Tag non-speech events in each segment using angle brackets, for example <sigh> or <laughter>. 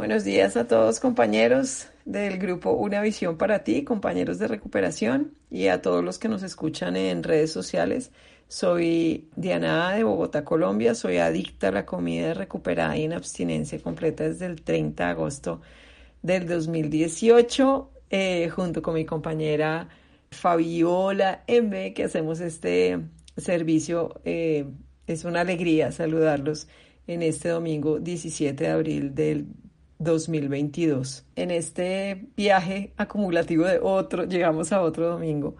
Buenos días a todos compañeros del grupo Una Visión para ti, compañeros de recuperación y a todos los que nos escuchan en redes sociales. Soy Diana de Bogotá, Colombia. Soy adicta a la comida recuperada y en abstinencia completa desde el 30 de agosto del 2018, eh, junto con mi compañera Fabiola M, que hacemos este servicio. Eh, es una alegría saludarlos en este domingo 17 de abril del 2022. En este viaje acumulativo de otro, llegamos a otro domingo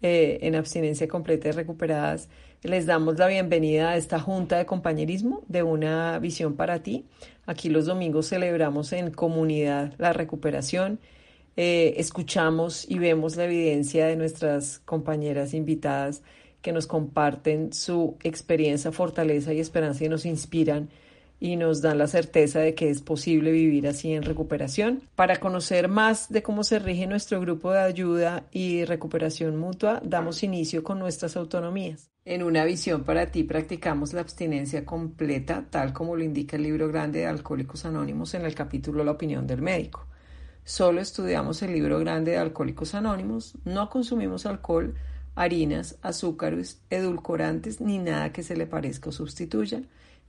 eh, en abstinencia completa y recuperadas. Les damos la bienvenida a esta junta de compañerismo de una visión para ti. Aquí los domingos celebramos en comunidad la recuperación. Eh, escuchamos y vemos la evidencia de nuestras compañeras invitadas que nos comparten su experiencia, fortaleza y esperanza y nos inspiran y nos dan la certeza de que es posible vivir así en recuperación. Para conocer más de cómo se rige nuestro grupo de ayuda y recuperación mutua, damos inicio con nuestras autonomías. En una visión para ti practicamos la abstinencia completa, tal como lo indica el libro grande de Alcohólicos Anónimos en el capítulo La opinión del médico. Solo estudiamos el libro grande de Alcohólicos Anónimos, no consumimos alcohol, harinas, azúcares, edulcorantes ni nada que se le parezca o sustituya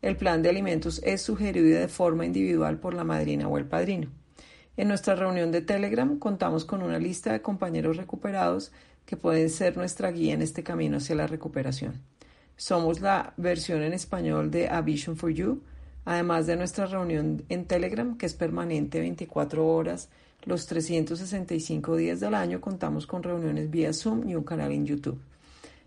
el plan de alimentos es sugerido de forma individual por la madrina o el padrino. En nuestra reunión de Telegram contamos con una lista de compañeros recuperados que pueden ser nuestra guía en este camino hacia la recuperación. Somos la versión en español de A Vision for You, además de nuestra reunión en Telegram, que es permanente 24 horas, los 365 días del año, contamos con reuniones vía Zoom y un canal en YouTube.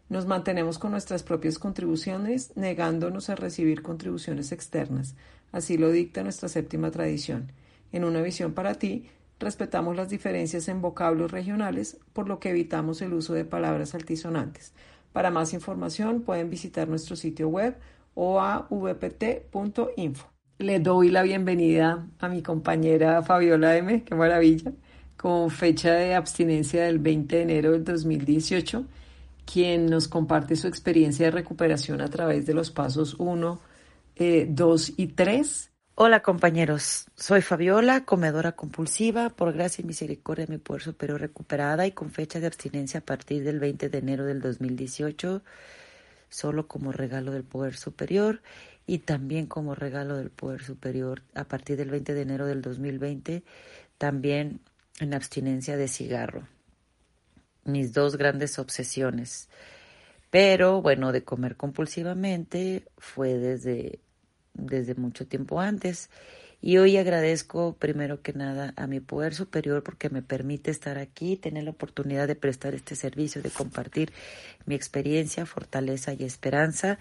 Nos mantenemos con nuestras propias contribuciones, negándonos a recibir contribuciones externas. Así lo dicta nuestra séptima tradición. En una visión para ti, respetamos las diferencias en vocablos regionales, por lo que evitamos el uso de palabras altisonantes. Para más información pueden visitar nuestro sitio web o a vpt.info. Le doy la bienvenida a mi compañera Fabiola M, qué maravilla, con fecha de abstinencia del 20 de enero del 2018 quien nos comparte su experiencia de recuperación a través de los pasos 1, 2 eh, y 3. Hola compañeros, soy Fabiola, comedora compulsiva, por gracia y misericordia de mi poder superior recuperada y con fecha de abstinencia a partir del 20 de enero del 2018, solo como regalo del poder superior y también como regalo del poder superior a partir del 20 de enero del 2020, también en abstinencia de cigarro mis dos grandes obsesiones. Pero bueno, de comer compulsivamente fue desde, desde mucho tiempo antes. Y hoy agradezco primero que nada a mi poder superior porque me permite estar aquí, tener la oportunidad de prestar este servicio, de compartir mi experiencia, fortaleza y esperanza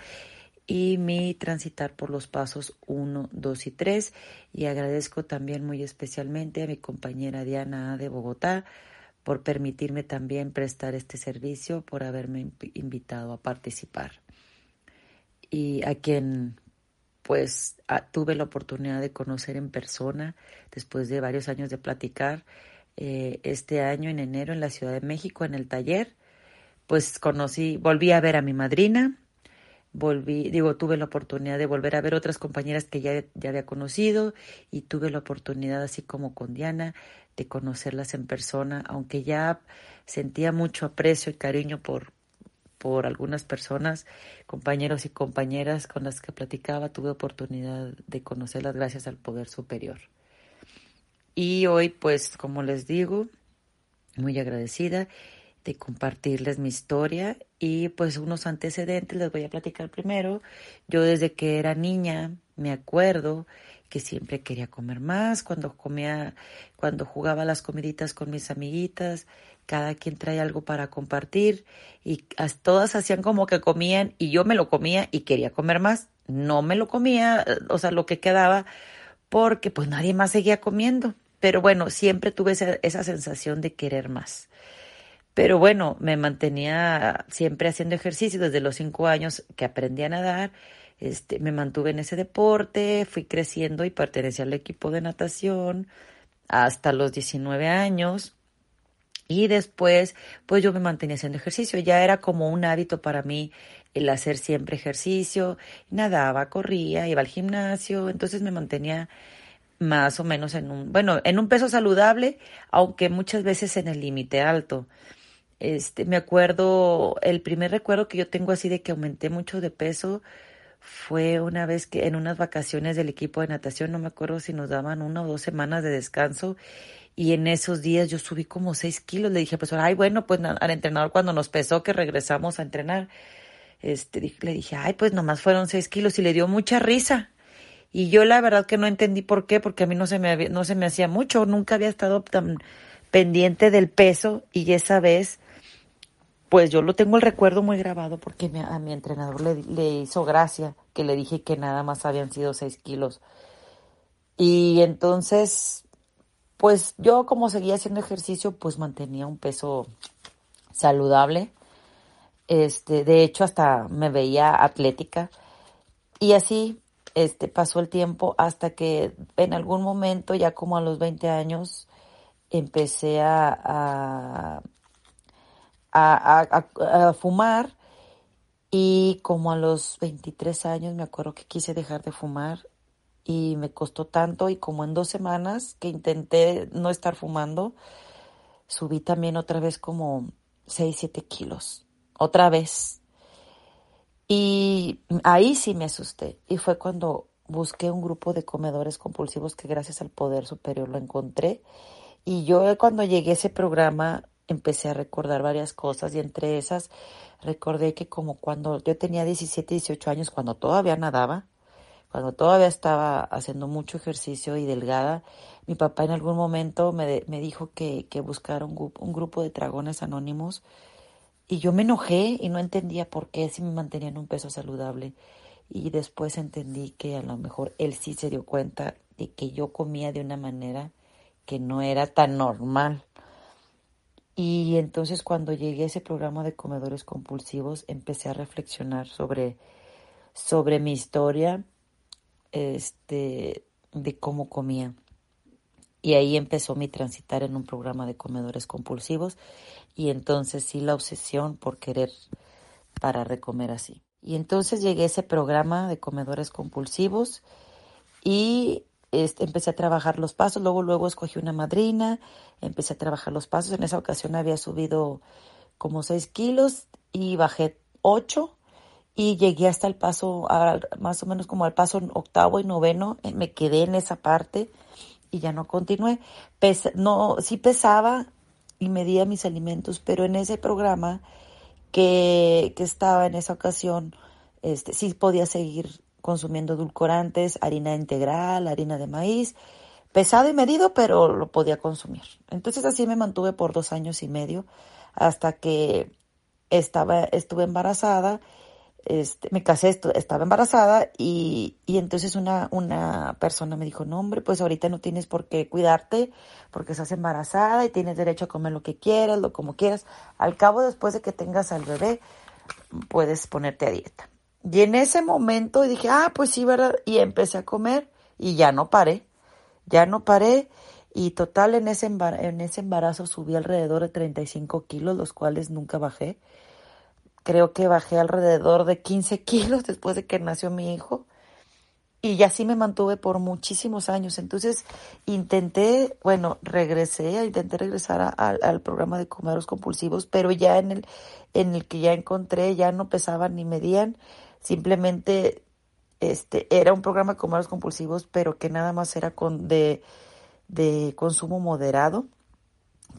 y mi transitar por los pasos 1, 2 y 3. Y agradezco también muy especialmente a mi compañera Diana de Bogotá por permitirme también prestar este servicio, por haberme invitado a participar. Y a quien pues tuve la oportunidad de conocer en persona después de varios años de platicar eh, este año en enero en la Ciudad de México en el taller, pues conocí, volví a ver a mi madrina, volví, digo, tuve la oportunidad de volver a ver otras compañeras que ya, ya había conocido y tuve la oportunidad, así como con Diana, de conocerlas en persona, aunque ya sentía mucho aprecio y cariño por, por algunas personas, compañeros y compañeras con las que platicaba, tuve oportunidad de conocerlas gracias al poder superior. Y hoy, pues, como les digo, muy agradecida de compartirles mi historia y pues unos antecedentes les voy a platicar primero. Yo desde que era niña me acuerdo que siempre quería comer más, cuando comía, cuando jugaba las comiditas con mis amiguitas, cada quien trae algo para compartir y todas hacían como que comían y yo me lo comía y quería comer más. No me lo comía, o sea, lo que quedaba, porque pues nadie más seguía comiendo. Pero bueno, siempre tuve esa, esa sensación de querer más. Pero bueno, me mantenía siempre haciendo ejercicio desde los cinco años que aprendí a nadar. Este, me mantuve en ese deporte, fui creciendo y pertenecía al equipo de natación hasta los 19 años. Y después, pues yo me mantenía haciendo ejercicio. Ya era como un hábito para mí el hacer siempre ejercicio. Nadaba, corría, iba al gimnasio. Entonces me mantenía más o menos en un, bueno, en un peso saludable, aunque muchas veces en el límite alto. Este, me acuerdo, el primer recuerdo que yo tengo así de que aumenté mucho de peso fue una vez que en unas vacaciones del equipo de natación, no me acuerdo si nos daban una o dos semanas de descanso y en esos días yo subí como seis kilos. Le dije, pues, ay, bueno, pues al entrenador cuando nos pesó que regresamos a entrenar, este, le dije, ay, pues nomás fueron seis kilos y le dio mucha risa. Y yo la verdad que no entendí por qué, porque a mí no se me, no se me hacía mucho, nunca había estado tan pendiente del peso y esa vez, pues yo lo tengo el recuerdo muy grabado porque a mi entrenador le, le hizo gracia que le dije que nada más habían sido seis kilos. Y entonces pues yo como seguía haciendo ejercicio, pues mantenía un peso saludable. Este, de hecho hasta me veía atlética y así este pasó el tiempo hasta que en algún momento ya como a los 20 años empecé a, a, a fumar y como a los 23 años me acuerdo que quise dejar de fumar y me costó tanto y como en dos semanas que intenté no estar fumando, subí también otra vez como 6, 7 kilos, otra vez. Y ahí sí me asusté y fue cuando busqué un grupo de comedores compulsivos que gracias al poder superior lo encontré. Y yo cuando llegué a ese programa empecé a recordar varias cosas y entre esas recordé que como cuando yo tenía 17, 18 años, cuando todavía nadaba, cuando todavía estaba haciendo mucho ejercicio y delgada, mi papá en algún momento me, me dijo que, que buscara un, un, grupo de dragones anónimos y yo me enojé y no entendía por qué si me mantenía en un peso saludable. Y después entendí que a lo mejor él sí se dio cuenta de que yo comía de una manera que no era tan normal. Y entonces cuando llegué a ese programa de comedores compulsivos empecé a reflexionar sobre, sobre mi historia este, de cómo comía. Y ahí empezó mi transitar en un programa de comedores compulsivos y entonces sí la obsesión por querer para recomer así. Y entonces llegué a ese programa de comedores compulsivos y este, empecé a trabajar los pasos, luego luego escogí una madrina, empecé a trabajar los pasos, en esa ocasión había subido como 6 kilos y bajé 8 y llegué hasta el paso, más o menos como al paso octavo y noveno, eh, me quedé en esa parte y ya no continué. no, sí pesaba y medía mis alimentos, pero en ese programa que, que estaba en esa ocasión, este, sí podía seguir consumiendo edulcorantes, harina integral, harina de maíz, pesado y medido, pero lo podía consumir. Entonces así me mantuve por dos años y medio hasta que estaba, estuve embarazada este, me casé, estaba embarazada y, y entonces una, una persona me dijo, no hombre, pues ahorita no tienes por qué cuidarte porque estás embarazada y tienes derecho a comer lo que quieras, lo como quieras. Al cabo, después de que tengas al bebé, puedes ponerte a dieta. Y en ese momento dije, ah, pues sí, ¿verdad? Y empecé a comer y ya no paré, ya no paré. Y total, en ese, en ese embarazo subí alrededor de 35 kilos, los cuales nunca bajé creo que bajé alrededor de 15 kilos después de que nació mi hijo. Y así me mantuve por muchísimos años. Entonces intenté, bueno, regresé, intenté regresar al programa de comeros compulsivos, pero ya en el, en el que ya encontré, ya no pesaban ni medían, simplemente este, era un programa de comeros compulsivos, pero que nada más era con, de, de consumo moderado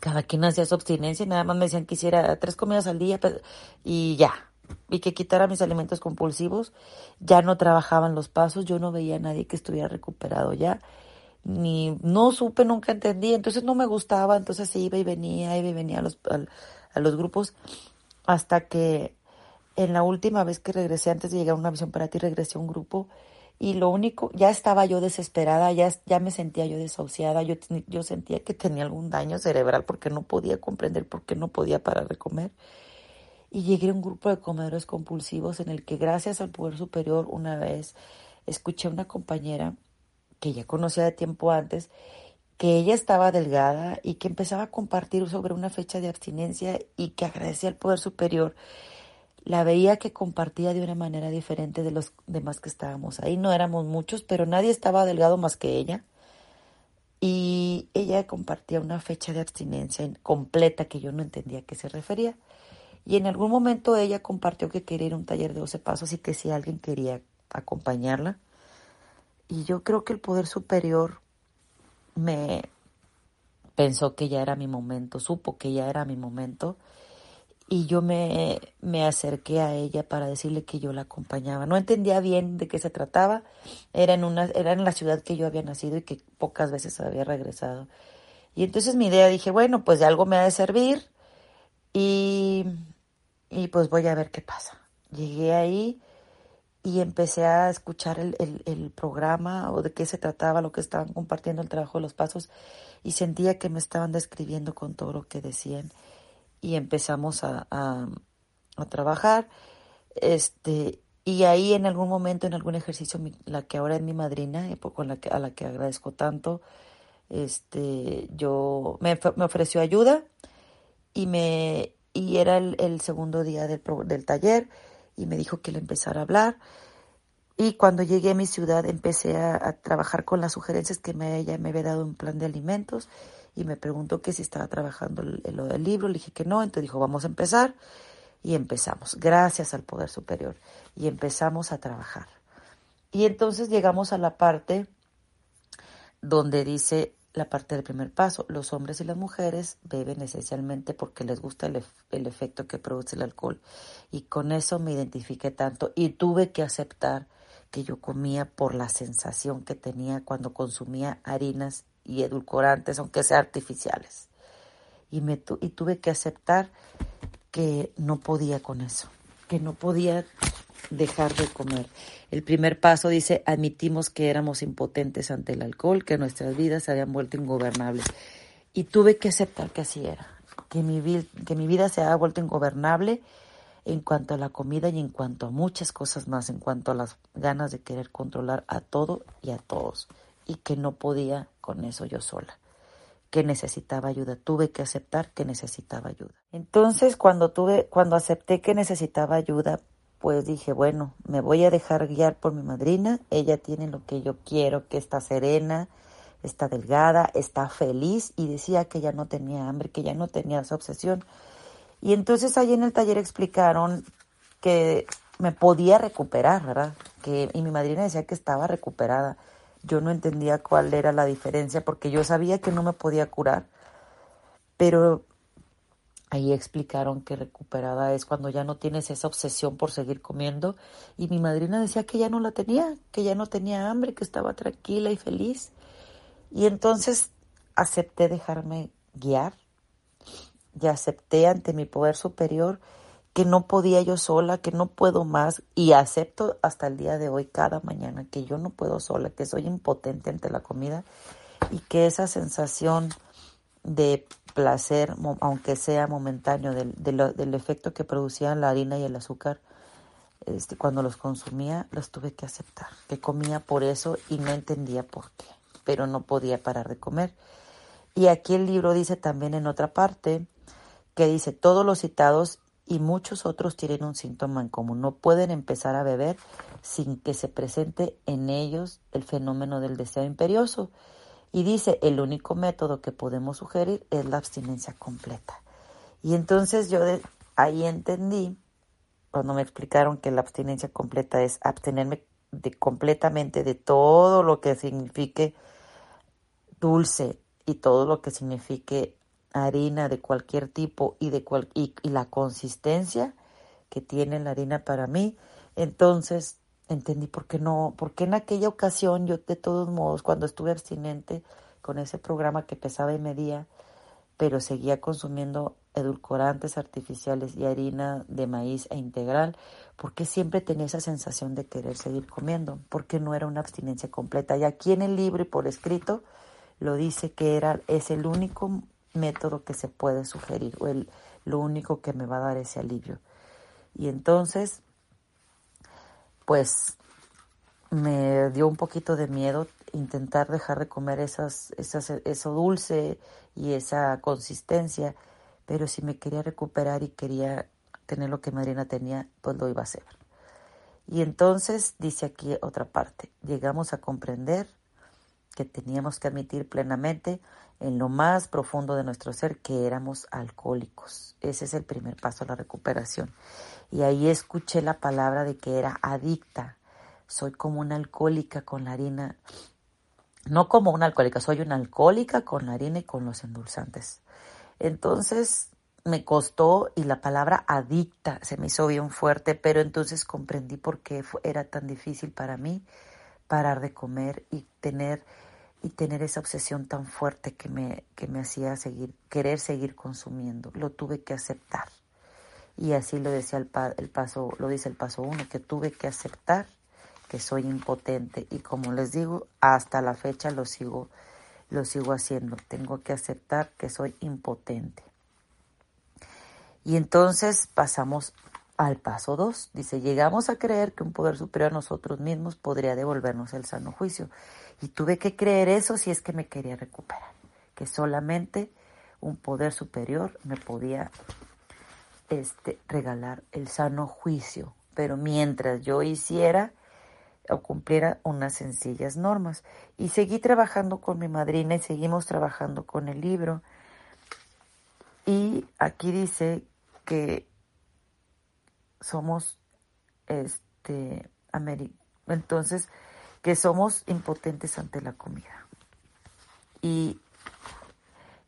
cada quien hacía su abstinencia y nada más me decían que hiciera tres comidas al día y ya. Y que quitara mis alimentos compulsivos. Ya no trabajaban los pasos, yo no veía a nadie que estuviera recuperado ya. Ni, no supe, nunca entendí, entonces no me gustaba, entonces iba y venía, iba y venía a los, a, los grupos hasta que en la última vez que regresé, antes de llegar a una visión para ti, regresé a un grupo y lo único, ya estaba yo desesperada, ya, ya me sentía yo desahuciada, yo, yo sentía que tenía algún daño cerebral porque no podía comprender por qué no podía parar de comer. Y llegué a un grupo de comedores compulsivos en el que gracias al poder superior una vez escuché a una compañera que ya conocía de tiempo antes, que ella estaba delgada y que empezaba a compartir sobre una fecha de abstinencia y que agradecía al poder superior la veía que compartía de una manera diferente de los demás que estábamos ahí. No éramos muchos, pero nadie estaba delgado más que ella. Y ella compartía una fecha de abstinencia completa que yo no entendía a qué se refería. Y en algún momento ella compartió que quería ir a un taller de 12 pasos y que si alguien quería acompañarla. Y yo creo que el poder superior me pensó que ya era mi momento, supo que ya era mi momento y yo me, me acerqué a ella para decirle que yo la acompañaba. No entendía bien de qué se trataba. Era en, una, era en la ciudad que yo había nacido y que pocas veces había regresado. Y entonces mi idea dije, bueno, pues de algo me ha de servir y, y pues voy a ver qué pasa. Llegué ahí y empecé a escuchar el, el, el, programa o de qué se trataba, lo que estaban compartiendo, el trabajo de los pasos y sentía que me estaban describiendo con todo lo que decían y empezamos a, a, trabajar. Este, y ahí en algún momento, en algún ejercicio, la que ahora es mi madrina, eh, con la que, a la que agradezco tanto, este, yo me, me ofreció ayuda y me y era el, el segundo día del, del, taller y me dijo que le empezara a hablar. Y cuando llegué a mi ciudad empecé a, a trabajar con las sugerencias que me, ella me había dado un plan de alimentos y me preguntó que si estaba trabajando lo del libro, le dije que no, entonces dijo, vamos a empezar y empezamos, gracias al Poder Superior, y empezamos a trabajar. Y entonces llegamos a la parte donde dice la parte del primer paso, los hombres y las mujeres beben esencialmente porque les gusta el, el efecto que produce el alcohol. Y con eso me identifiqué tanto y tuve que aceptar que yo comía por la sensación que tenía cuando consumía harinas y edulcorantes, aunque sean artificiales. Y, me y tuve que aceptar que no podía con eso, que no podía dejar de comer. El primer paso dice, admitimos que éramos impotentes ante el alcohol, que nuestras vidas se habían vuelto ingobernables. Y tuve que aceptar que así era, que mi, que mi vida se había vuelto ingobernable en cuanto a la comida y en cuanto a muchas cosas más, en cuanto a las ganas de querer controlar a todo y a todos y que no podía con eso yo sola, que necesitaba ayuda, tuve que aceptar que necesitaba ayuda. Entonces, cuando tuve cuando acepté que necesitaba ayuda, pues dije, bueno, me voy a dejar guiar por mi madrina, ella tiene lo que yo quiero, que está serena, está delgada, está feliz y decía que ya no tenía hambre, que ya no tenía esa obsesión. Y entonces ahí en el taller explicaron que me podía recuperar, ¿verdad? Que, y mi madrina decía que estaba recuperada yo no entendía cuál era la diferencia porque yo sabía que no me podía curar, pero ahí explicaron que recuperada es cuando ya no tienes esa obsesión por seguir comiendo y mi madrina decía que ya no la tenía, que ya no tenía hambre, que estaba tranquila y feliz. Y entonces acepté dejarme guiar y acepté ante mi poder superior que no podía yo sola, que no puedo más y acepto hasta el día de hoy cada mañana que yo no puedo sola, que soy impotente ante la comida y que esa sensación de placer, aunque sea momentáneo, del, del, efecto que producían la harina y el azúcar, este, cuando los consumía, los tuve que aceptar, que comía por eso y no entendía por qué, pero no podía parar de comer. Y aquí el libro dice también en otra parte, que dice, todos los citados y muchos otros tienen un síntoma en común. No pueden empezar a beber sin que se presente en ellos el fenómeno del deseo imperioso. Y dice, el único método que podemos sugerir es la abstinencia completa. Y entonces yo ahí entendí, cuando me explicaron que la abstinencia completa es abstenerme de, completamente de todo lo que signifique dulce y todo lo que signifique harina de cualquier tipo y de cual, y, la consistencia que tiene la harina para mí, entonces entendí por qué no, porque en aquella ocasión yo de todos modos cuando estuve abstinente con ese programa que pesaba y medía, pero seguía consumiendo edulcorantes artificiales y harina de maíz e integral, porque siempre tenía esa sensación de querer seguir comiendo, porque no era una abstinencia completa. Y aquí en el libro y por escrito lo dice que era, es el único método que se puede sugerir o el, lo único que me va a dar ese alivio. Y entonces, pues me dio un poquito de miedo intentar dejar de comer esas, esas, eso dulce y esa consistencia, pero si me quería recuperar y quería tener lo que Marina tenía, pues lo iba a hacer. Y entonces dice aquí otra parte, llegamos a comprender que teníamos que admitir plenamente en lo más profundo de nuestro ser que éramos alcohólicos. Ese es el primer paso a la recuperación. Y ahí escuché la palabra de que era adicta. Soy como una alcohólica con la harina. No como una alcohólica, soy una alcohólica con la harina y con los endulzantes. Entonces me costó y la palabra adicta se me hizo bien fuerte, pero entonces comprendí por qué era tan difícil para mí parar de comer y tener y tener esa obsesión tan fuerte que me, que me hacía seguir, querer seguir consumiendo. Lo tuve que aceptar. Y así lo decía el, el paso, lo dice el paso uno, que tuve que aceptar que soy impotente. Y como les digo, hasta la fecha lo sigo, lo sigo haciendo. Tengo que aceptar que soy impotente. Y entonces pasamos al paso 2. Dice, llegamos a creer que un poder superior a nosotros mismos podría devolvernos el sano juicio. Y tuve que creer eso si es que me quería recuperar, que solamente un poder superior me podía este, regalar el sano juicio. Pero mientras yo hiciera o cumpliera unas sencillas normas. Y seguí trabajando con mi madrina y seguimos trabajando con el libro. Y aquí dice que somos este entonces que somos impotentes ante la comida y,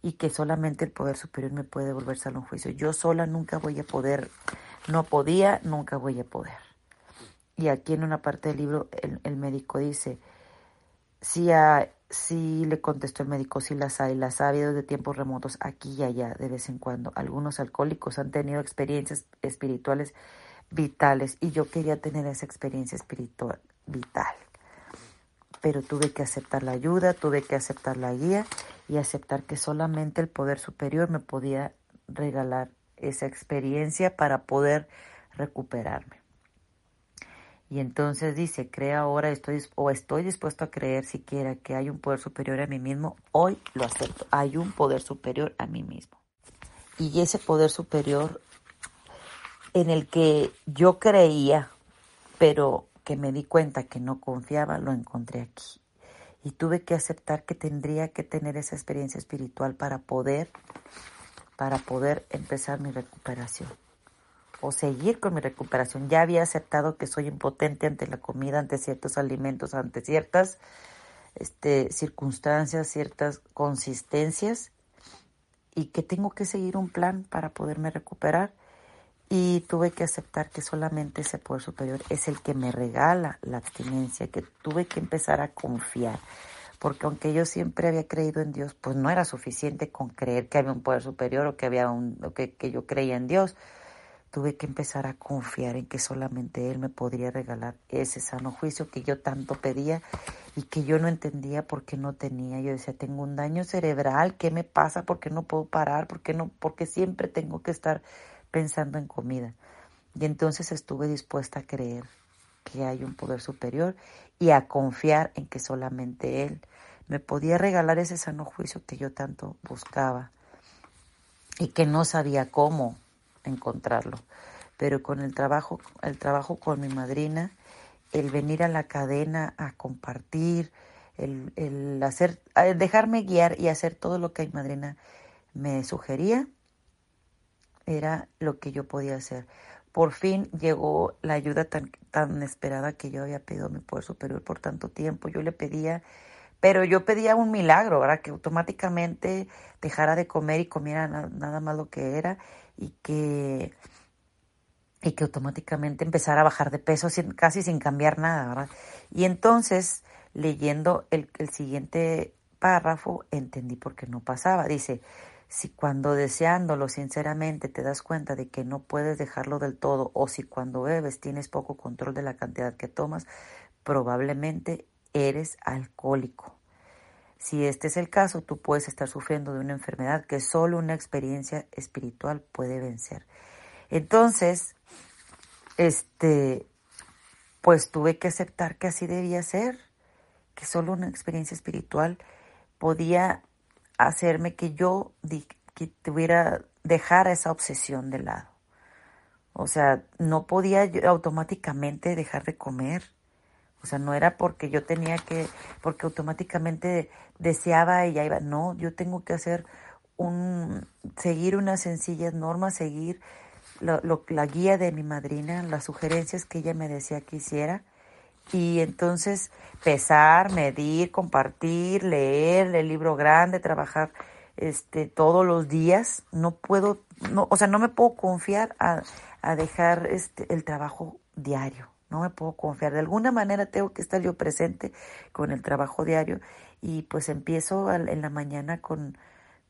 y que solamente el poder superior me puede volverse a un juicio. Yo sola nunca voy a poder, no podía, nunca voy a poder. Y aquí en una parte del libro el, médico dice, si, si le contestó el médico, si las hay, las ha habido de tiempos remotos aquí y allá de vez en cuando. Algunos alcohólicos han tenido experiencias espirituales vitales y yo quería tener esa experiencia espiritual vital. Pero tuve que aceptar la ayuda, tuve que aceptar la guía y aceptar que solamente el poder superior me podía regalar esa experiencia para poder recuperarme. Y entonces dice, crea ahora estoy o estoy dispuesto a creer siquiera que hay un poder superior a mí mismo, hoy lo acepto, hay un poder superior a mí mismo. Y ese poder superior en el que yo creía, pero que me di cuenta que no confiaba, lo encontré aquí. Y tuve que aceptar que tendría que tener esa experiencia espiritual para poder, para poder empezar mi recuperación o seguir con mi recuperación. Ya había aceptado que soy impotente ante la comida, ante ciertos alimentos, ante ciertas este, circunstancias, ciertas consistencias y que tengo que seguir un plan para poderme recuperar y tuve que aceptar que solamente ese poder superior es el que me regala la abstinencia, que tuve que empezar a confiar, porque aunque yo siempre había creído en Dios, pues no era suficiente con creer que había un poder superior o que había un o que, que yo creía en Dios. Tuve que empezar a confiar en que solamente Él me podría regalar ese sano juicio que yo tanto pedía y que yo no entendía por qué no tenía. Yo decía, tengo un daño cerebral, ¿qué me pasa? ¿Por qué no puedo parar? ¿Por qué no? Porque siempre tengo que estar pensando en comida. Y entonces estuve dispuesta a creer que hay un poder superior y a confiar en que solamente Él me podía regalar ese sano juicio que yo tanto buscaba y que no sabía cómo encontrarlo. Pero con el trabajo, el trabajo con mi madrina, el venir a la cadena a compartir, el, el hacer, dejarme guiar y hacer todo lo que mi madrina me sugería, era lo que yo podía hacer. Por fin llegó la ayuda tan, tan esperada que yo había pedido a mi poder superior por tanto tiempo. Yo le pedía, pero yo pedía un milagro, ¿verdad? Que automáticamente dejara de comer y comiera nada más lo que era y que, y que automáticamente empezara a bajar de peso sin, casi sin cambiar nada, ¿verdad? Y entonces, leyendo el, el siguiente párrafo, entendí por qué no pasaba. Dice, si cuando deseándolo sinceramente te das cuenta de que no puedes dejarlo del todo o si cuando bebes tienes poco control de la cantidad que tomas, probablemente eres alcohólico. Si este es el caso, tú puedes estar sufriendo de una enfermedad que solo una experiencia espiritual puede vencer. Entonces, este, pues tuve que aceptar que así debía ser, que solo una experiencia espiritual podía hacerme que yo que tuviera dejar esa obsesión de lado. O sea, no podía yo automáticamente dejar de comer. O sea, no era porque yo tenía que, porque automáticamente deseaba y ya iba. No, yo tengo que hacer un, seguir unas sencillas normas, seguir la guía de mi madrina, las sugerencias que ella me decía que hiciera y entonces pesar, medir, compartir, leer el libro grande, trabajar este todos los días, no puedo, no, o sea, no me puedo confiar a, a dejar este el trabajo diario, no me puedo confiar. De alguna manera tengo que estar yo presente con el trabajo diario y pues empiezo en la mañana con,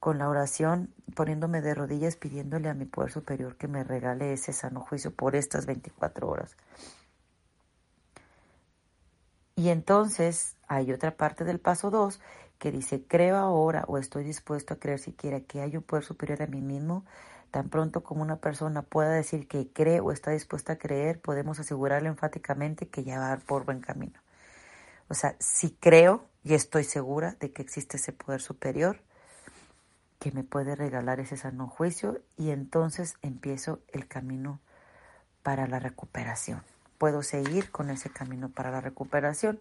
con la oración, poniéndome de rodillas, pidiéndole a mi poder superior que me regale ese sano juicio por estas 24 horas. Y entonces hay otra parte del paso 2 que dice, creo ahora o estoy dispuesto a creer siquiera que hay un poder superior a mí mismo. Tan pronto como una persona pueda decir que cree o está dispuesta a creer, podemos asegurarle enfáticamente que ya va por buen camino. O sea, si creo y estoy segura de que existe ese poder superior que me puede regalar ese sano juicio y entonces empiezo el camino para la recuperación puedo seguir con ese camino para la recuperación.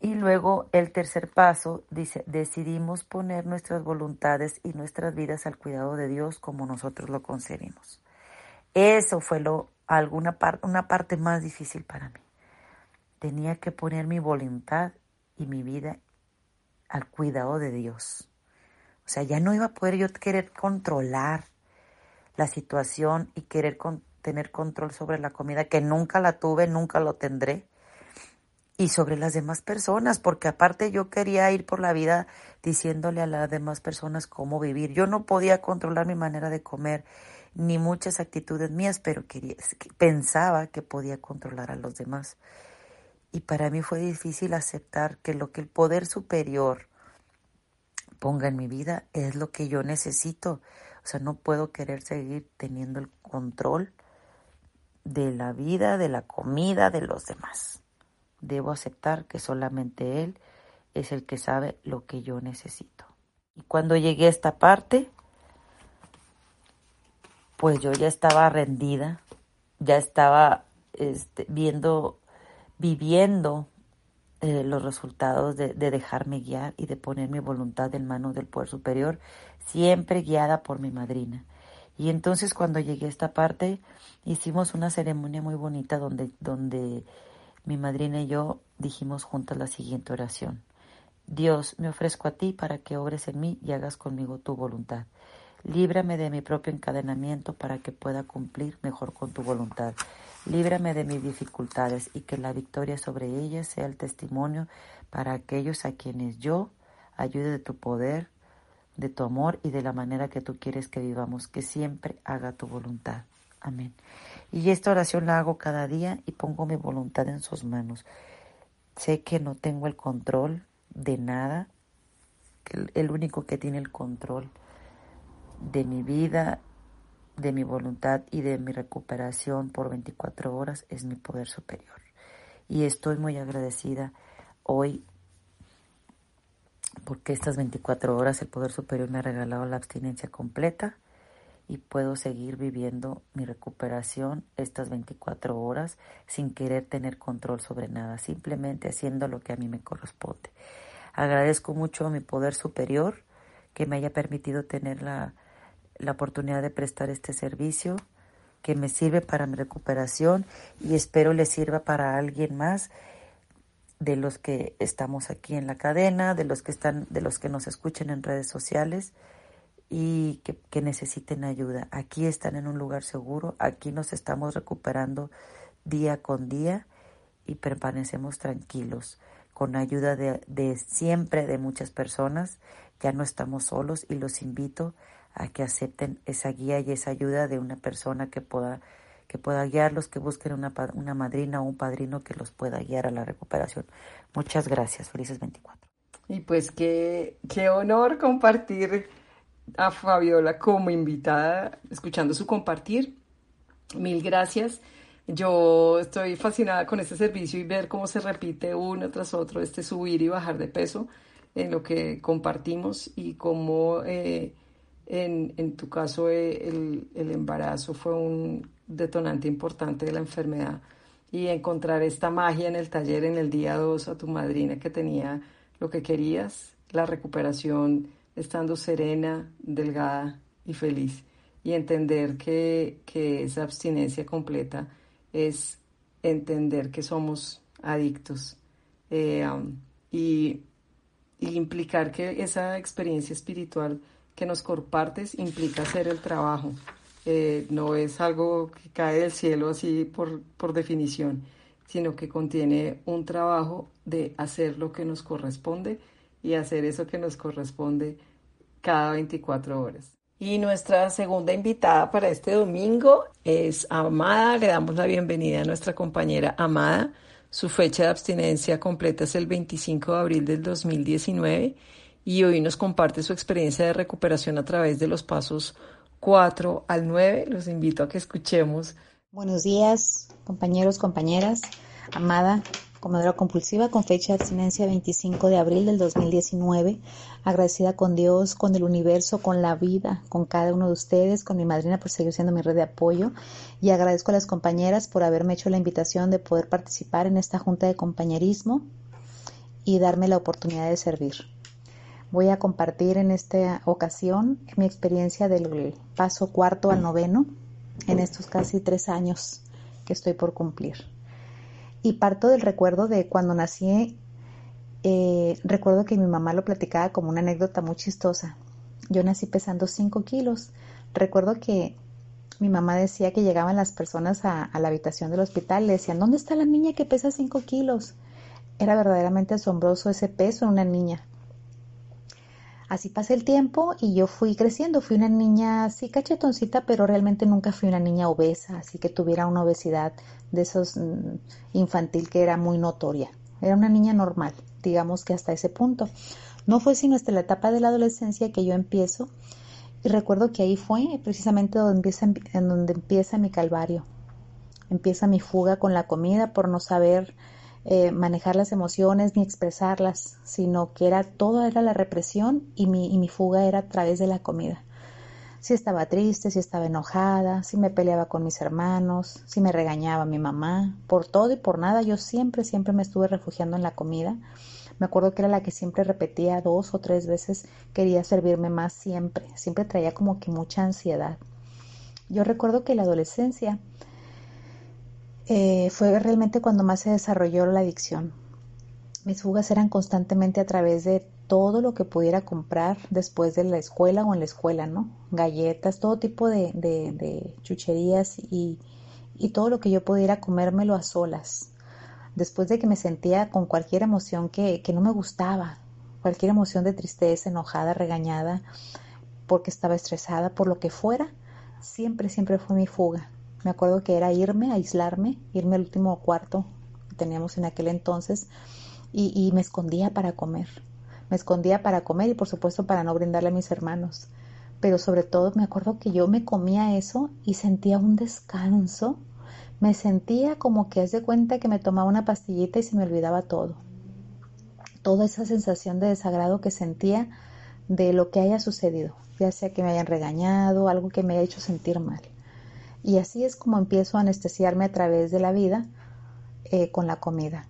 Y luego el tercer paso dice, decidimos poner nuestras voluntades y nuestras vidas al cuidado de Dios como nosotros lo concebimos. Eso fue lo, alguna una parte más difícil para mí. Tenía que poner mi voluntad y mi vida al cuidado de Dios. O sea, ya no iba a poder yo querer controlar la situación y querer con, tener control sobre la comida, que nunca la tuve, nunca lo tendré, y sobre las demás personas, porque aparte yo quería ir por la vida diciéndole a las demás personas cómo vivir. Yo no podía controlar mi manera de comer, ni muchas actitudes mías, pero quería, pensaba que podía controlar a los demás. Y para mí fue difícil aceptar que lo que el poder superior ponga en mi vida es lo que yo necesito. O sea, no puedo querer seguir teniendo el control de la vida, de la comida, de los demás. Debo aceptar que solamente Él es el que sabe lo que yo necesito. Y cuando llegué a esta parte, pues yo ya estaba rendida, ya estaba este, viendo, viviendo eh, los resultados de, de, dejarme guiar y de poner mi voluntad en manos del Poder Superior, siempre guiada por mi madrina. Y entonces cuando llegué a esta parte, hicimos una ceremonia muy bonita donde, donde mi madrina y yo dijimos juntas la siguiente oración. Dios, me ofrezco a ti para que obres en mí y hagas conmigo tu voluntad. Líbrame de mi propio encadenamiento para que pueda cumplir mejor con tu voluntad. Líbrame de mis dificultades y que la victoria sobre ellas sea el testimonio para aquellos a quienes yo ayude de tu poder de tu amor y de la manera que tú quieres que vivamos, que siempre haga tu voluntad. Amén. Y esta oración la hago cada día y pongo mi voluntad en sus manos. Sé que no tengo el control de nada, que el único que tiene el control de mi vida, de mi voluntad y de mi recuperación por 24 horas es mi poder superior. Y estoy muy agradecida hoy porque estas 24 horas el Poder Superior me ha regalado la abstinencia completa y puedo seguir viviendo mi recuperación estas 24 horas sin querer tener control sobre nada, simplemente haciendo lo que a mí me corresponde. Agradezco mucho a mi Poder Superior que me haya permitido tener la, la oportunidad de prestar este servicio que me sirve para mi recuperación y espero le sirva para alguien más de los que estamos aquí en la cadena, de los que están, de los que nos escuchen en redes sociales y que, necesiten ayuda. Aquí están en un lugar seguro, aquí nos estamos recuperando día con día y permanecemos tranquilos. con ayuda de, de siempre de muchas personas. Ya no estamos solos y los invito a que acepten esa guía y esa ayuda de una persona que pueda que pueda guiarlos, que busquen una, una madrina o un padrino que los pueda guiar a la recuperación. Muchas gracias. Felices 24. Y pues qué, qué honor compartir a Fabiola como invitada, escuchando su compartir. Mil gracias. Yo estoy fascinada con este servicio y ver cómo se repite uno tras otro este subir y bajar de peso en lo que compartimos y cómo eh, en, en, tu caso eh, el, el, embarazo fue un detonante importante de la enfermedad y encontrar esta magia en el taller en el día 2 a tu madrina que tenía lo que querías, la recuperación estando serena, delgada y feliz y entender que, que esa abstinencia completa es entender que somos adictos eh, um, y, y, implicar que esa experiencia espiritual que nos compartes implica hacer el trabajo. Eh, no es algo que cae del cielo así por, por definición, sino que contiene un trabajo de hacer lo que nos corresponde y hacer eso que nos corresponde cada 24 horas. Y nuestra segunda invitada para este domingo es Amada. Le damos la bienvenida a nuestra compañera Amada. Su fecha de abstinencia completa es el 25 de abril del 2019 y hoy nos comparte su experiencia de recuperación a través de los pasos 4 al 9. Los invito a que escuchemos. Buenos días, compañeros, compañeras. Amada, comedora compulsiva con fecha de abstinencia 25 de abril del 2019, agradecida con Dios, con el universo, con la vida, con cada uno de ustedes, con mi madrina por seguir siendo mi red de apoyo y agradezco a las compañeras por haberme hecho la invitación de poder participar en esta junta de compañerismo y darme la oportunidad de servir. Voy a compartir en esta ocasión mi experiencia del paso cuarto al noveno en estos casi tres años que estoy por cumplir y parto del recuerdo de cuando nací, eh, recuerdo que mi mamá lo platicaba como una anécdota muy chistosa. Yo nací pesando 5 kilos. Recuerdo que mi mamá decía que llegaban las personas a, la habitación del hospital y le decían, ¿dónde está la niña que pesa 5 kilos? Era verdaderamente asombroso ese peso en una niña. Así pasé el tiempo y yo fui creciendo. Fui una niña así cachetoncita, pero realmente nunca fui una niña obesa, así que tuviera una obesidad de esos mm, infantil que era muy notoria. Era una niña normal, digamos que hasta ese punto. No fue sino hasta la etapa de la adolescencia que yo empiezo y recuerdo que ahí fue precisamente donde empieza, en donde empieza mi calvario. Empieza mi fuga con la comida por no saber eh, manejar las emociones ni expresarlas, sino que era todo era la represión y mi, y mi fuga era a través de la comida. Si estaba triste, si estaba enojada, si me peleaba con mis hermanos, si me regañaba mi mamá, por todo y por nada, yo siempre, siempre me estuve refugiando en la comida. Me acuerdo que era la que siempre repetía dos o tres veces, quería servirme más siempre, siempre traía como que mucha ansiedad. Yo recuerdo que la adolescencia eh, fue realmente cuando más se desarrolló la adicción. Mis fugas eran constantemente a través de todo lo que pudiera comprar después de la escuela o en la escuela, ¿no? Galletas, todo tipo de, chucherías y, y, todo lo que yo pudiera comérmelo a solas. Después de que me sentía con cualquier emoción que, que no me gustaba, cualquier emoción de tristeza, enojada, regañada, porque estaba estresada, por lo que fuera, siempre, siempre fue mi fuga. Me acuerdo que era irme, aislarme, irme al último cuarto que teníamos en aquel entonces y, me escondía para comer. Me escondía para comer y por supuesto para no brindarle a mis hermanos. Pero sobre todo me acuerdo que yo me comía eso y sentía un descanso. Me sentía como que haz de cuenta que me tomaba una pastillita y se me olvidaba todo. Toda esa sensación de desagrado que sentía de lo que haya sucedido, ya sea que me hayan regañado, algo que me haya hecho sentir mal. Y así es como empiezo a anestesiarme a través de la vida eh, con la comida.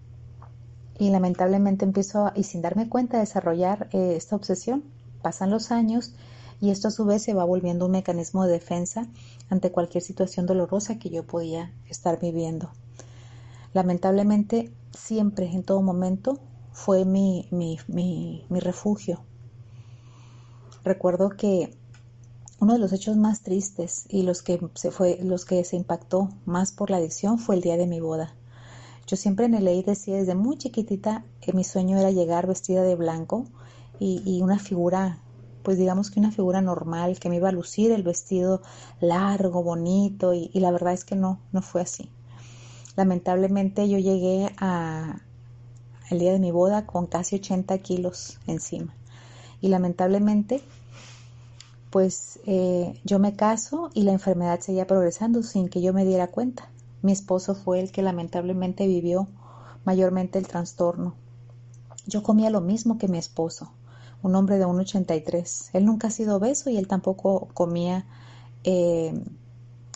Y lamentablemente empiezo, y sin darme cuenta, a desarrollar eh, esta obsesión. Pasan los años y esto a su vez se va volviendo un mecanismo de defensa ante cualquier situación dolorosa que yo podía estar viviendo. Lamentablemente, siempre, en todo momento, fue mi, mi, mi refugio. Recuerdo que uno de los hechos más tristes y los que se fue, los que se impactó más por la adicción fue el día de mi boda. Yo siempre en el ley decía desde muy chiquitita que mi sueño era llegar vestida de blanco y, una figura, pues digamos que una figura normal, que me iba a lucir el vestido largo, bonito, y, y la verdad es que no, no fue así. Lamentablemente yo llegué a, el día de mi boda con casi 80 kilos encima. Y lamentablemente, pues eh, yo me caso y la enfermedad seguía progresando sin que yo me diera cuenta. Mi esposo fue el que lamentablemente vivió mayormente el trastorno. Yo comía lo mismo que mi esposo, un hombre de 1,83. Él nunca ha sido obeso y él tampoco comía eh,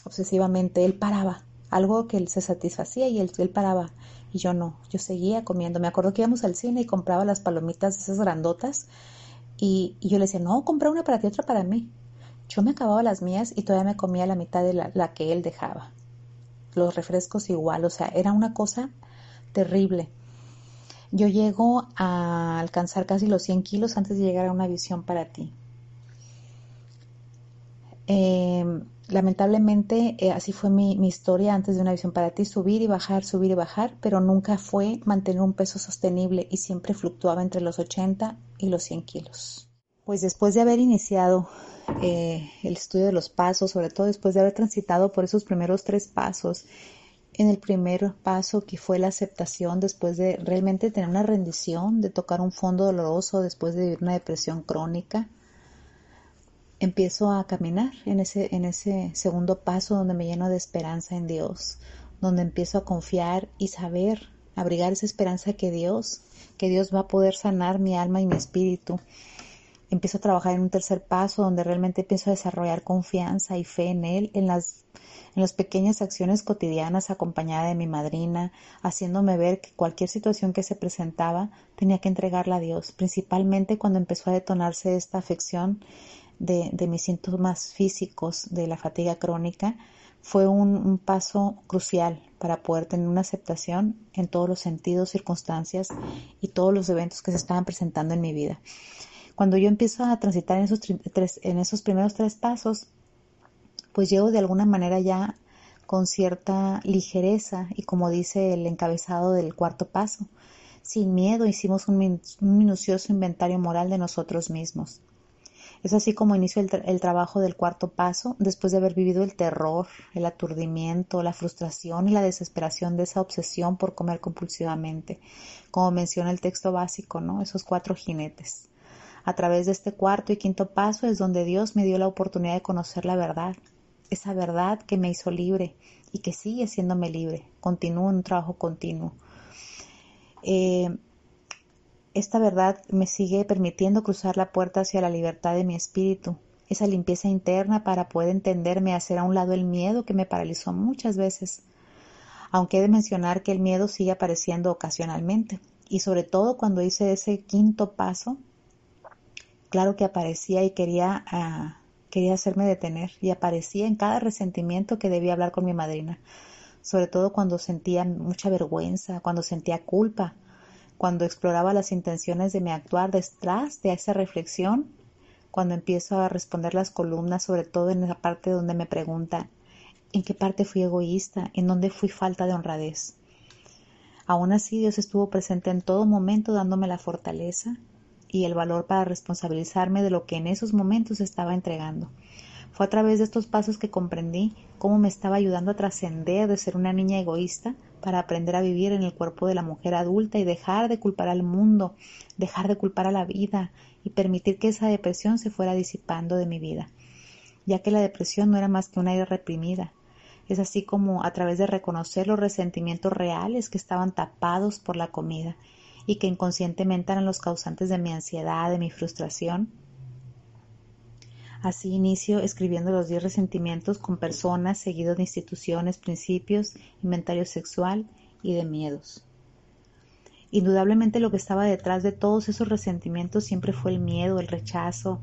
obsesivamente. Él paraba, algo que él se satisfacía y él, él paraba y yo no, yo seguía comiendo. Me acuerdo que íbamos al cine y compraba las palomitas esas grandotas y, yo le decía, no, compré una para ti, otra para mí. Yo me acababa las mías y todavía me comía la mitad de la, que él dejaba. Los refrescos igual, o sea, era una cosa terrible. Yo llego a alcanzar casi los 100 kilos antes de llegar a una visión para ti. Eh, lamentablemente eh, así fue mi, historia antes de una visión para ti, subir y bajar, subir y bajar, pero nunca fue mantener un peso sostenible y siempre fluctuaba entre los 80 y los 100 kilos. Pues después de haber iniciado eh, el estudio de los pasos, sobre todo después de haber transitado por esos primeros tres pasos, en el primer paso que fue la aceptación, después de realmente tener una rendición, de tocar un fondo doloroso, después de vivir una depresión crónica, empiezo a caminar en ese, en ese segundo paso donde me lleno de esperanza en Dios, donde empiezo a confiar y saber, abrigar esa esperanza que Dios, que Dios va a poder sanar mi alma y mi espíritu. Empiezo a trabajar en un tercer paso donde realmente empiezo a desarrollar confianza y fe en Él, en las, en las pequeñas acciones cotidianas acompañada de mi madrina, haciéndome ver que cualquier situación que se presentaba tenía que entregarla a Dios, principalmente cuando empezó a detonarse esta afección de, mis síntomas físicos de la fatiga crónica fue un, paso crucial para poder tener una aceptación en todos los sentidos, circunstancias y todos los eventos que se estaban presentando en mi vida. Cuando yo empiezo a transitar en esos, en esos primeros tres pasos, pues llego de alguna manera ya con cierta ligereza y como dice el encabezado del cuarto paso, sin miedo hicimos un minucioso inventario moral de nosotros mismos. Es así como inicio el, trabajo del cuarto paso, después de haber vivido el terror, el aturdimiento, la frustración y la desesperación de esa obsesión por comer compulsivamente, como menciona el texto básico, ¿no? Esos cuatro jinetes. A través de este cuarto y quinto paso es donde Dios me dio la oportunidad de conocer la verdad, esa verdad que me hizo libre y que sigue haciéndome libre. Continúo en un trabajo continuo. Eh, esta verdad me sigue permitiendo cruzar la puerta hacia la libertad de mi espíritu, esa limpieza interna para poder entenderme, hacer a un lado el miedo que me paralizó muchas veces. Aunque he de mencionar que el miedo sigue apareciendo ocasionalmente, y sobre todo cuando hice ese quinto paso, claro que aparecía y quería, ah, quería hacerme detener, y aparecía en cada resentimiento que debía hablar con mi madrina, sobre todo cuando sentía mucha vergüenza, cuando sentía culpa, cuando exploraba las intenciones de mi actuar detrás de esa reflexión, cuando empiezo a responder las columnas, sobre todo en la parte donde me pregunta en qué parte fui egoísta, en dónde fui falta de honradez. Aún así, Dios estuvo presente en todo momento dándome la fortaleza y el valor para responsabilizarme de lo que en esos momentos estaba entregando. Fue a través de estos pasos que comprendí cómo me estaba ayudando a trascender de ser una niña egoísta para aprender a vivir en el cuerpo de la mujer adulta y dejar de culpar al mundo, dejar de culpar a la vida y permitir que esa depresión se fuera disipando de mi vida, ya que la depresión no era más que una ira reprimida. Es así como a través de reconocer los resentimientos reales que estaban tapados por la comida y que inconscientemente eran los causantes de mi ansiedad, de mi frustración, Así inicio escribiendo los diez resentimientos con personas, seguidos de instituciones, principios, inventario sexual y de miedos. Indudablemente lo que estaba detrás de todos esos resentimientos siempre fue el miedo, el rechazo,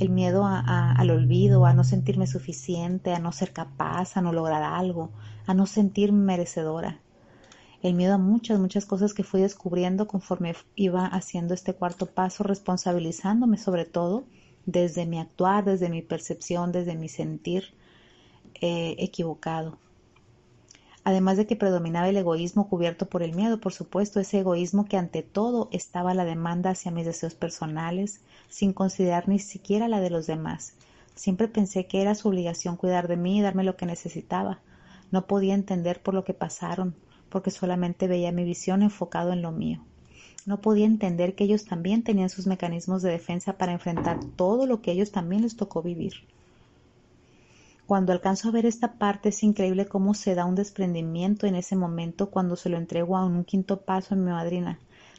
el miedo al olvido, a no sentirme suficiente, a no ser capaz, a no lograr algo, a no sentirme merecedora. El miedo a muchas, muchas cosas que fui descubriendo conforme iba haciendo este cuarto paso, responsabilizándome sobre todo desde mi actuar, desde mi percepción, desde mi sentir eh, equivocado. Además de que predominaba el egoísmo cubierto por el miedo, por supuesto, ese egoísmo que ante todo estaba la demanda hacia mis deseos personales, sin considerar ni siquiera la de los demás. Siempre pensé que era su obligación cuidar de mí y darme lo que necesitaba. No podía entender por lo que pasaron, porque solamente veía mi visión enfocado en lo mío. No podía entender que ellos también tenían sus mecanismos de defensa para enfrentar todo lo que ellos también les tocó vivir. Cuando alcanzo a ver esta parte es increíble cómo se da un desprendimiento en ese momento cuando se lo entrego a un quinto paso en mi madrina.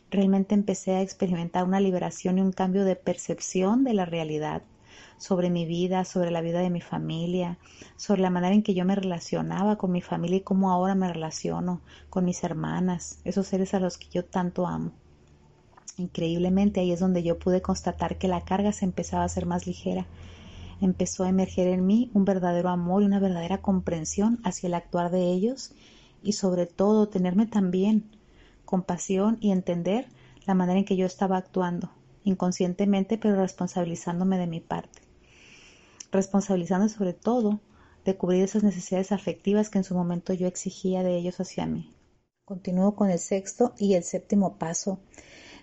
Realmente empecé a experimentar una liberación y un cambio de percepción de la realidad sobre mi vida, sobre la vida de mi familia, sobre la manera en que yo me relacionaba con mi familia y cómo ahora me relaciono con mis hermanas, esos seres a los que yo tanto amo. Increíblemente ahí es donde yo pude constatar que la carga se empezaba a hacer más ligera. Empezó a emerger en mí un verdadero amor y una verdadera comprensión hacia el actuar de ellos y sobre todo tenerme también compasión y entender la manera en que yo estaba actuando, inconscientemente pero responsabilizándome de mi parte responsabilizando sobre todo de cubrir esas necesidades afectivas que en su momento yo exigía de ellos hacia mí. Continúo con el sexto y el séptimo paso.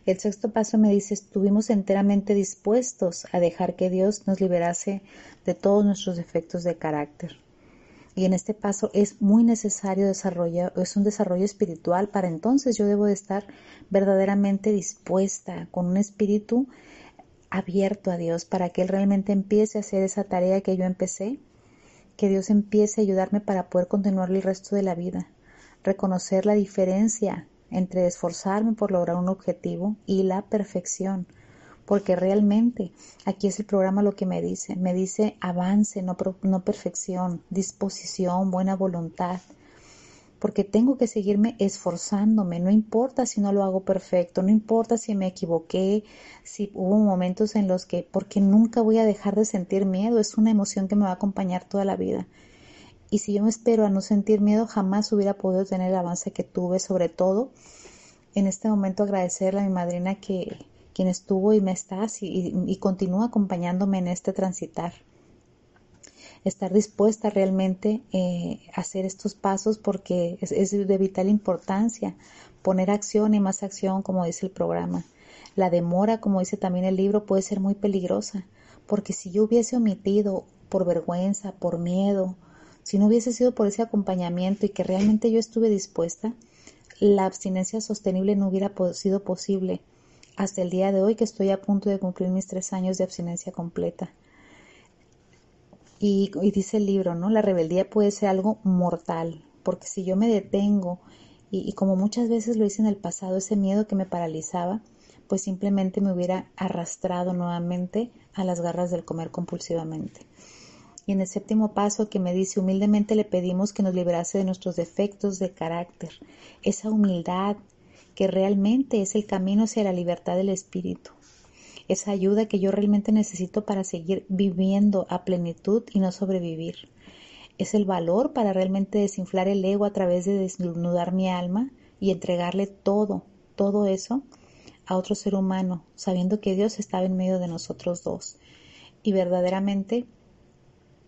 El sexto paso me dice, estuvimos enteramente dispuestos a dejar que Dios nos liberase de todos nuestros defectos de carácter. Y en este paso es muy necesario desarrollar, es un desarrollo espiritual para entonces yo debo de estar verdaderamente dispuesta con un espíritu abierto a Dios para que Él realmente empiece a hacer esa tarea que yo empecé, que Dios empiece a ayudarme para poder continuar el resto de la vida, reconocer la diferencia entre esforzarme por lograr un objetivo y la perfección, porque realmente aquí es el programa lo que me dice, me dice avance, no, no perfección, disposición, buena voluntad, porque tengo que seguirme esforzándome, no importa si no lo hago perfecto, no importa si me equivoqué, si hubo momentos en los que, porque nunca voy a dejar de sentir miedo, es una emoción que me va a acompañar toda la vida. Y si yo me espero a no sentir miedo, jamás hubiera podido tener el avance que tuve, sobre todo en este momento agradecerle a mi madrina que quien estuvo y me está y, y continúa acompañándome en este transitar estar dispuesta realmente eh, a hacer estos pasos porque es, es de vital importancia poner acción y más acción, como dice el programa. La demora, como dice también el libro, puede ser muy peligrosa, porque si yo hubiese omitido por vergüenza, por miedo, si no hubiese sido por ese acompañamiento y que realmente yo estuve dispuesta, la abstinencia sostenible no hubiera sido posible hasta el día de hoy que estoy a punto de cumplir mis tres años de abstinencia completa. Y, dice el libro, ¿no? La rebeldía puede ser algo mortal, porque si yo me detengo y, como muchas veces lo hice en el pasado, ese miedo que me paralizaba, pues simplemente me hubiera arrastrado nuevamente a las garras del comer compulsivamente. Y en el séptimo paso que me dice, humildemente le pedimos que nos liberase de nuestros defectos de carácter, esa humildad que realmente es el camino hacia la libertad del espíritu esa ayuda que yo realmente necesito para seguir viviendo a plenitud y no sobrevivir. Es el valor para realmente desinflar el ego a través de desnudar mi alma y entregarle todo, todo eso a otro ser humano, sabiendo que Dios estaba en medio de nosotros dos. Y verdaderamente,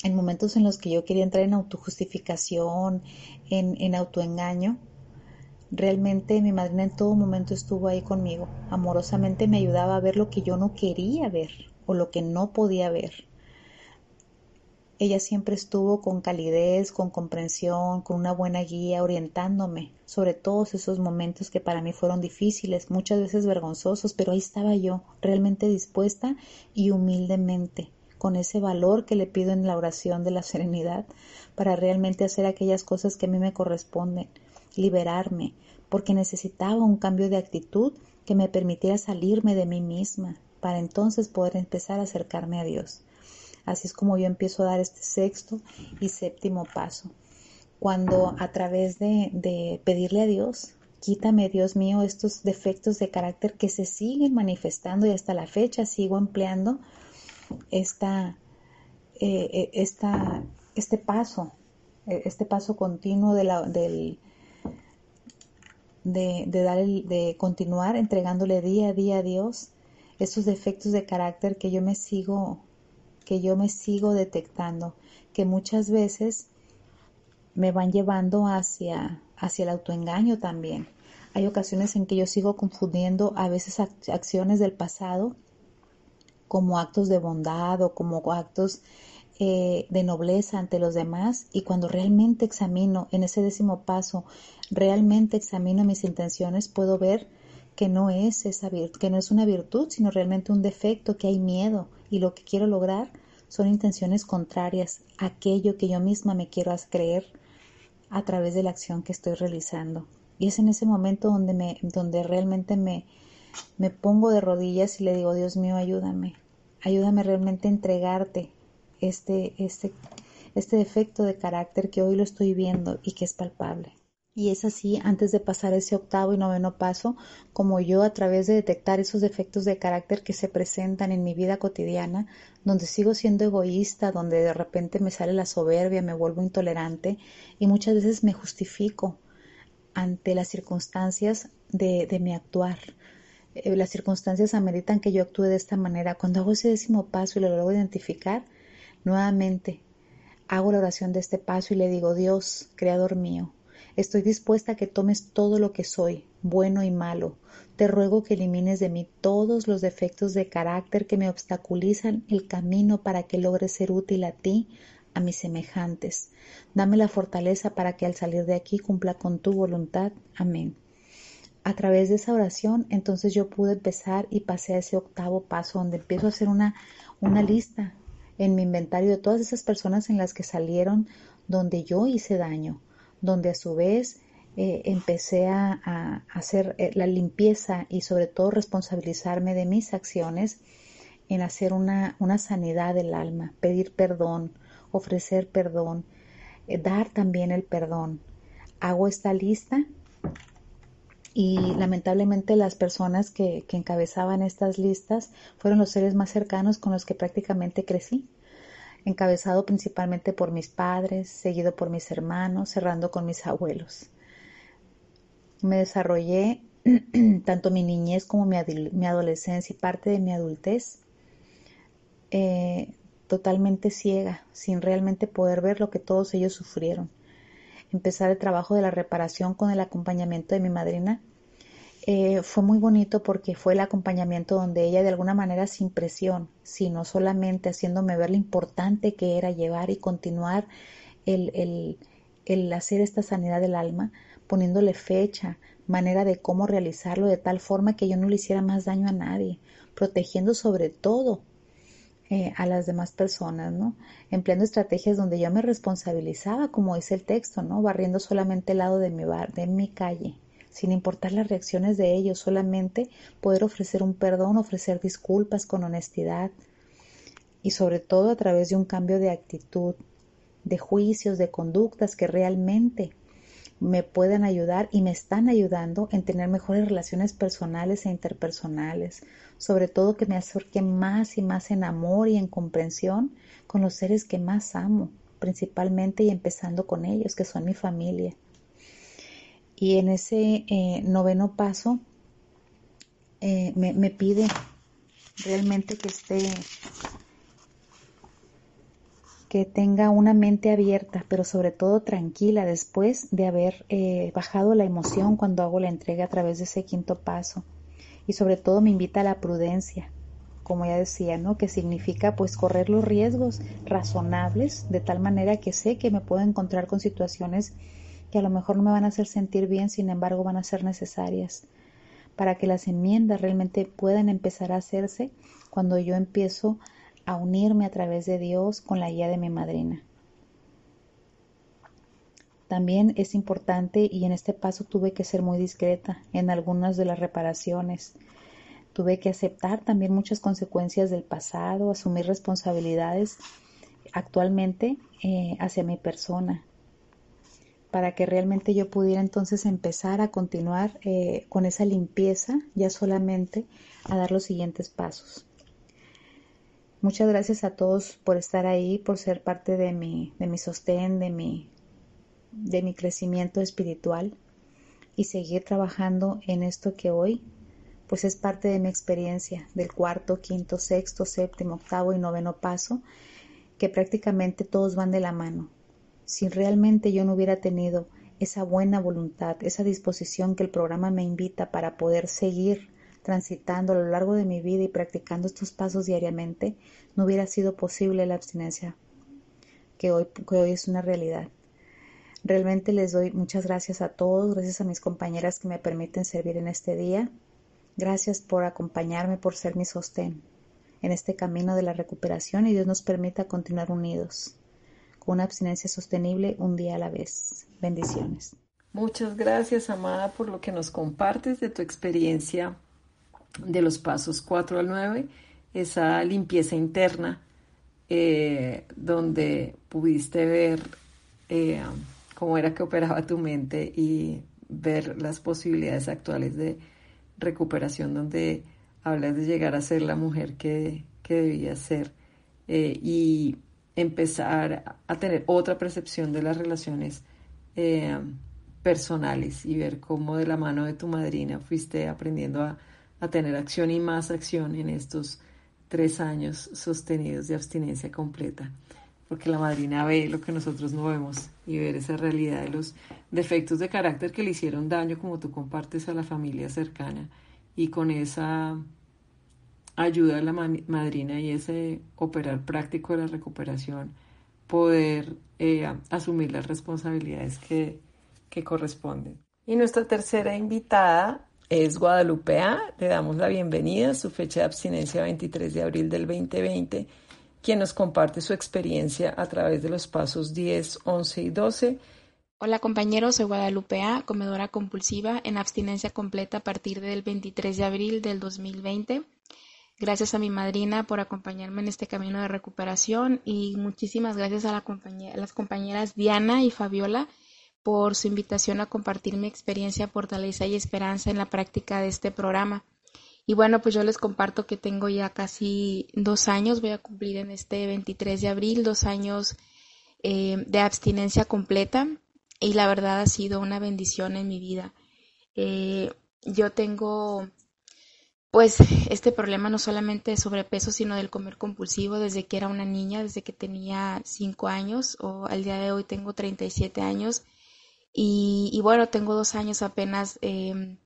en momentos en los que yo quería entrar en autojustificación, en, en autoengaño, Realmente mi madrina en todo momento estuvo ahí conmigo. Amorosamente me ayudaba a ver lo que yo no quería ver o lo que no podía ver. Ella siempre estuvo con calidez, con comprensión, con una buena guía, orientándome sobre todos esos momentos que para mí fueron difíciles, muchas veces vergonzosos, pero ahí estaba yo, realmente dispuesta y humildemente, con ese valor que le pido en la oración de la serenidad, para realmente hacer aquellas cosas que a mí me corresponden liberarme, porque necesitaba un cambio de actitud que me permitiera salirme de mí misma, para entonces poder empezar a acercarme a Dios. Así es como yo empiezo a dar este sexto y séptimo paso. Cuando a través de, de pedirle a Dios, quítame, Dios mío, estos defectos de carácter que se siguen manifestando y hasta la fecha sigo empleando esta, eh, eh, esta, este paso, eh, este paso continuo de la, del, de, de, de continuar entregándole día a día a Dios esos defectos de carácter que yo me sigo, que yo me sigo detectando, que muchas veces me van llevando hacia, hacia el autoengaño también. Hay ocasiones en que yo sigo confundiendo a veces acciones del pasado como actos de bondad o como actos eh, de nobleza ante los demás y cuando realmente examino en ese décimo paso, realmente examino mis intenciones, puedo ver que no es esa que no es una virtud, sino realmente un defecto, que hay miedo y lo que quiero lograr son intenciones contrarias a aquello que yo misma me quiero creer a través de la acción que estoy realizando. Y es en ese momento donde me donde realmente me me pongo de rodillas y le digo, Dios mío, ayúdame. Ayúdame realmente a entregarte este, este, este defecto de carácter que hoy lo estoy viendo y que es palpable. Y es así, antes de pasar ese octavo y noveno paso, como yo a través de detectar esos defectos de carácter que se presentan en mi vida cotidiana, donde sigo siendo egoísta, donde de repente me sale la soberbia, me vuelvo intolerante y muchas veces me justifico ante las circunstancias de, de mi actuar. Eh, las circunstancias ameritan que yo actúe de esta manera. Cuando hago ese décimo paso y lo logro identificar, Nuevamente hago la oración de este paso y le digo, Dios, Creador mío, estoy dispuesta a que tomes todo lo que soy, bueno y malo. Te ruego que elimines de mí todos los defectos de carácter que me obstaculizan el camino para que logre ser útil a ti, a mis semejantes. Dame la fortaleza para que al salir de aquí cumpla con tu voluntad. Amén. A través de esa oración, entonces yo pude empezar y pasé a ese octavo paso donde empiezo a hacer una, una lista en mi inventario de todas esas personas en las que salieron donde yo hice daño, donde a su vez eh, empecé a, hacer eh, la limpieza y sobre todo responsabilizarme de mis acciones en hacer una, una sanidad del alma, pedir perdón, ofrecer perdón, eh, dar también el perdón. Hago esta lista y lamentablemente las personas que, encabezaban estas listas fueron los seres más cercanos con los que prácticamente crecí, encabezado principalmente por mis padres, seguido por mis hermanos, cerrando con mis abuelos. Me desarrollé <clears throat> tanto mi niñez como mi, adolescencia y parte de mi adultez eh, totalmente ciega, sin realmente poder ver lo que todos ellos sufrieron empezar el trabajo de la reparación con el acompañamiento de mi madrina, eh, fue muy bonito porque fue el acompañamiento donde ella de alguna manera sin presión, sino solamente haciéndome ver lo importante que era llevar y continuar el, el, el hacer esta sanidad del alma, poniéndole fecha, manera de cómo realizarlo de tal forma que yo no le hiciera más daño a nadie, protegiendo sobre todo eh, a las demás personas, ¿no? Empleando estrategias donde yo me responsabilizaba, como dice el texto, ¿no? Barriendo solamente el lado de mi bar, de mi calle, sin importar las reacciones de ellos, solamente poder ofrecer un perdón, ofrecer disculpas con honestidad y sobre todo a través de un cambio de actitud, de juicios, de conductas que realmente me pueden ayudar y me están ayudando en tener mejores relaciones personales e interpersonales, sobre todo que me acerque más y más en amor y en comprensión con los seres que más amo, principalmente y empezando con ellos, que son mi familia. Y en ese eh, noveno paso eh, me, me pide realmente que esté que tenga una mente abierta, pero sobre todo tranquila después de haber eh, bajado la emoción cuando hago la entrega a través de ese quinto paso. Y sobre todo me invita a la prudencia, como ya decía, ¿no? Que significa pues correr los riesgos razonables de tal manera que sé que me puedo encontrar con situaciones que a lo mejor no me van a hacer sentir bien, sin embargo van a ser necesarias para que las enmiendas realmente puedan empezar a hacerse cuando yo empiezo a unirme a través de Dios con la guía de mi madrina. También es importante y en este paso tuve que ser muy discreta en algunas de las reparaciones. Tuve que aceptar también muchas consecuencias del pasado, asumir responsabilidades actualmente eh, hacia mi persona, para que realmente yo pudiera entonces empezar a continuar eh, con esa limpieza, ya solamente a dar los siguientes pasos. Muchas gracias a todos por estar ahí, por ser parte de mi, de mi sostén, de mi, de mi crecimiento espiritual y seguir trabajando en esto que hoy pues es parte de mi experiencia del cuarto, quinto, sexto, séptimo, octavo y noveno paso, que prácticamente todos van de la mano. si realmente yo no hubiera tenido esa buena voluntad, esa disposición que el programa me invita para poder seguir transitando a lo largo de mi vida y practicando estos pasos diariamente, no hubiera sido posible la abstinencia que hoy, que hoy es una realidad. Realmente les doy muchas gracias a todos, gracias a mis compañeras que me permiten servir en este día. Gracias por acompañarme, por ser mi sostén en este camino de la recuperación y Dios nos permita continuar unidos con una abstinencia sostenible un día a la vez. Bendiciones. Muchas gracias, Amada, por lo que nos compartes de tu experiencia de los pasos 4 al 9, esa limpieza interna eh, donde pudiste ver eh, cómo era que operaba tu mente y ver las posibilidades actuales de recuperación donde hablas de llegar a ser la mujer que, que debía ser eh, y empezar a tener otra percepción de las relaciones personales y ver cómo de la mano de tu madrina fuiste aprendiendo a, a tener acción y más acción en estos tres años sostenidos de abstinencia completa, porque la madrina ve lo que nosotros no vemos y ver esa realidad de los defectos de carácter que le hicieron daño, como tú compartes a la familia cercana, y con esa ayuda de la madrina y ese operar práctico de la recuperación, poder eh, asumir las responsabilidades que, que corresponden. Y nuestra tercera invitada es Guadalupe A. Le damos la bienvenida, su fecha de abstinencia 23 de abril del 2020, quien nos comparte su experiencia a través de los pasos 10, 11 y 12. Hola compañeros, soy Guadalupe A, comedora compulsiva en abstinencia completa a partir del 23 de abril del 2020. Gracias a mi madrina por acompañarme en este camino de recuperación y muchísimas gracias a, la a las compañeras Diana y Fabiola por su invitación a compartir mi experiencia, fortaleza y esperanza en la práctica de este programa. Y bueno, pues yo les comparto que tengo ya casi dos años, voy a cumplir en este 23 de abril, dos años eh, de abstinencia completa y la verdad ha sido una bendición en mi vida. Eh, yo tengo pues este problema no solamente de sobrepeso, sino del comer compulsivo desde que era una niña, desde que tenía cinco años o al día de hoy tengo 37 años y, bueno, tengo dos años apenas em,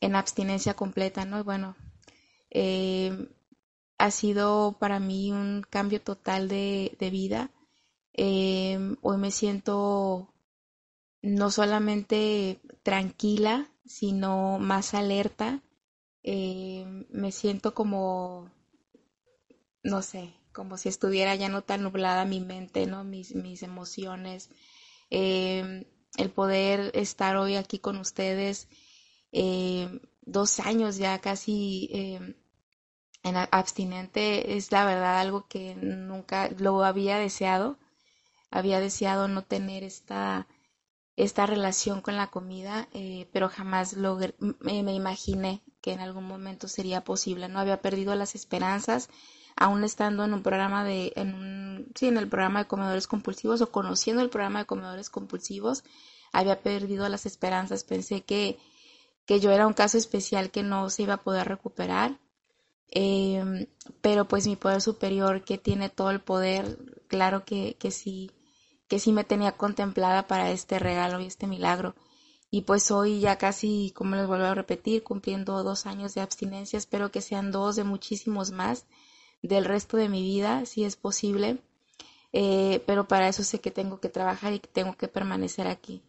en abstinencia completa, ¿no? Y bueno, em, ha sido para mí un cambio total de, vida. Em, hoy me siento no solamente tranquila, sino más alerta. me siento como, no sé, como si estuviera ya no tan nublada mi mente, ¿no? Mis, mis emociones el poder estar hoy aquí con ustedes, eh, dos años ya casi eh, en abstinente, es la verdad algo que nunca lo había deseado. Había deseado no tener esta, esta relación con la comida, eh, pero jamás logré, me, me imaginé que en algún momento sería posible. No había perdido las esperanzas aún estando en un programa de, en un, sí, en el programa de comedores compulsivos o conociendo el programa de comedores compulsivos, había perdido las esperanzas, pensé que, que yo era un caso especial que no se iba a poder recuperar, em, pero pues mi poder superior que tiene todo el poder, claro que, que sí, que sí me tenía contemplada para este regalo y este milagro. Y pues hoy ya casi, como les vuelvo a repetir, cumpliendo dos años de abstinencia, espero que sean dos de muchísimos más del resto de mi vida, si es posible. Eh, pero para eso sé que tengo que trabajar y que tengo que permanecer aquí.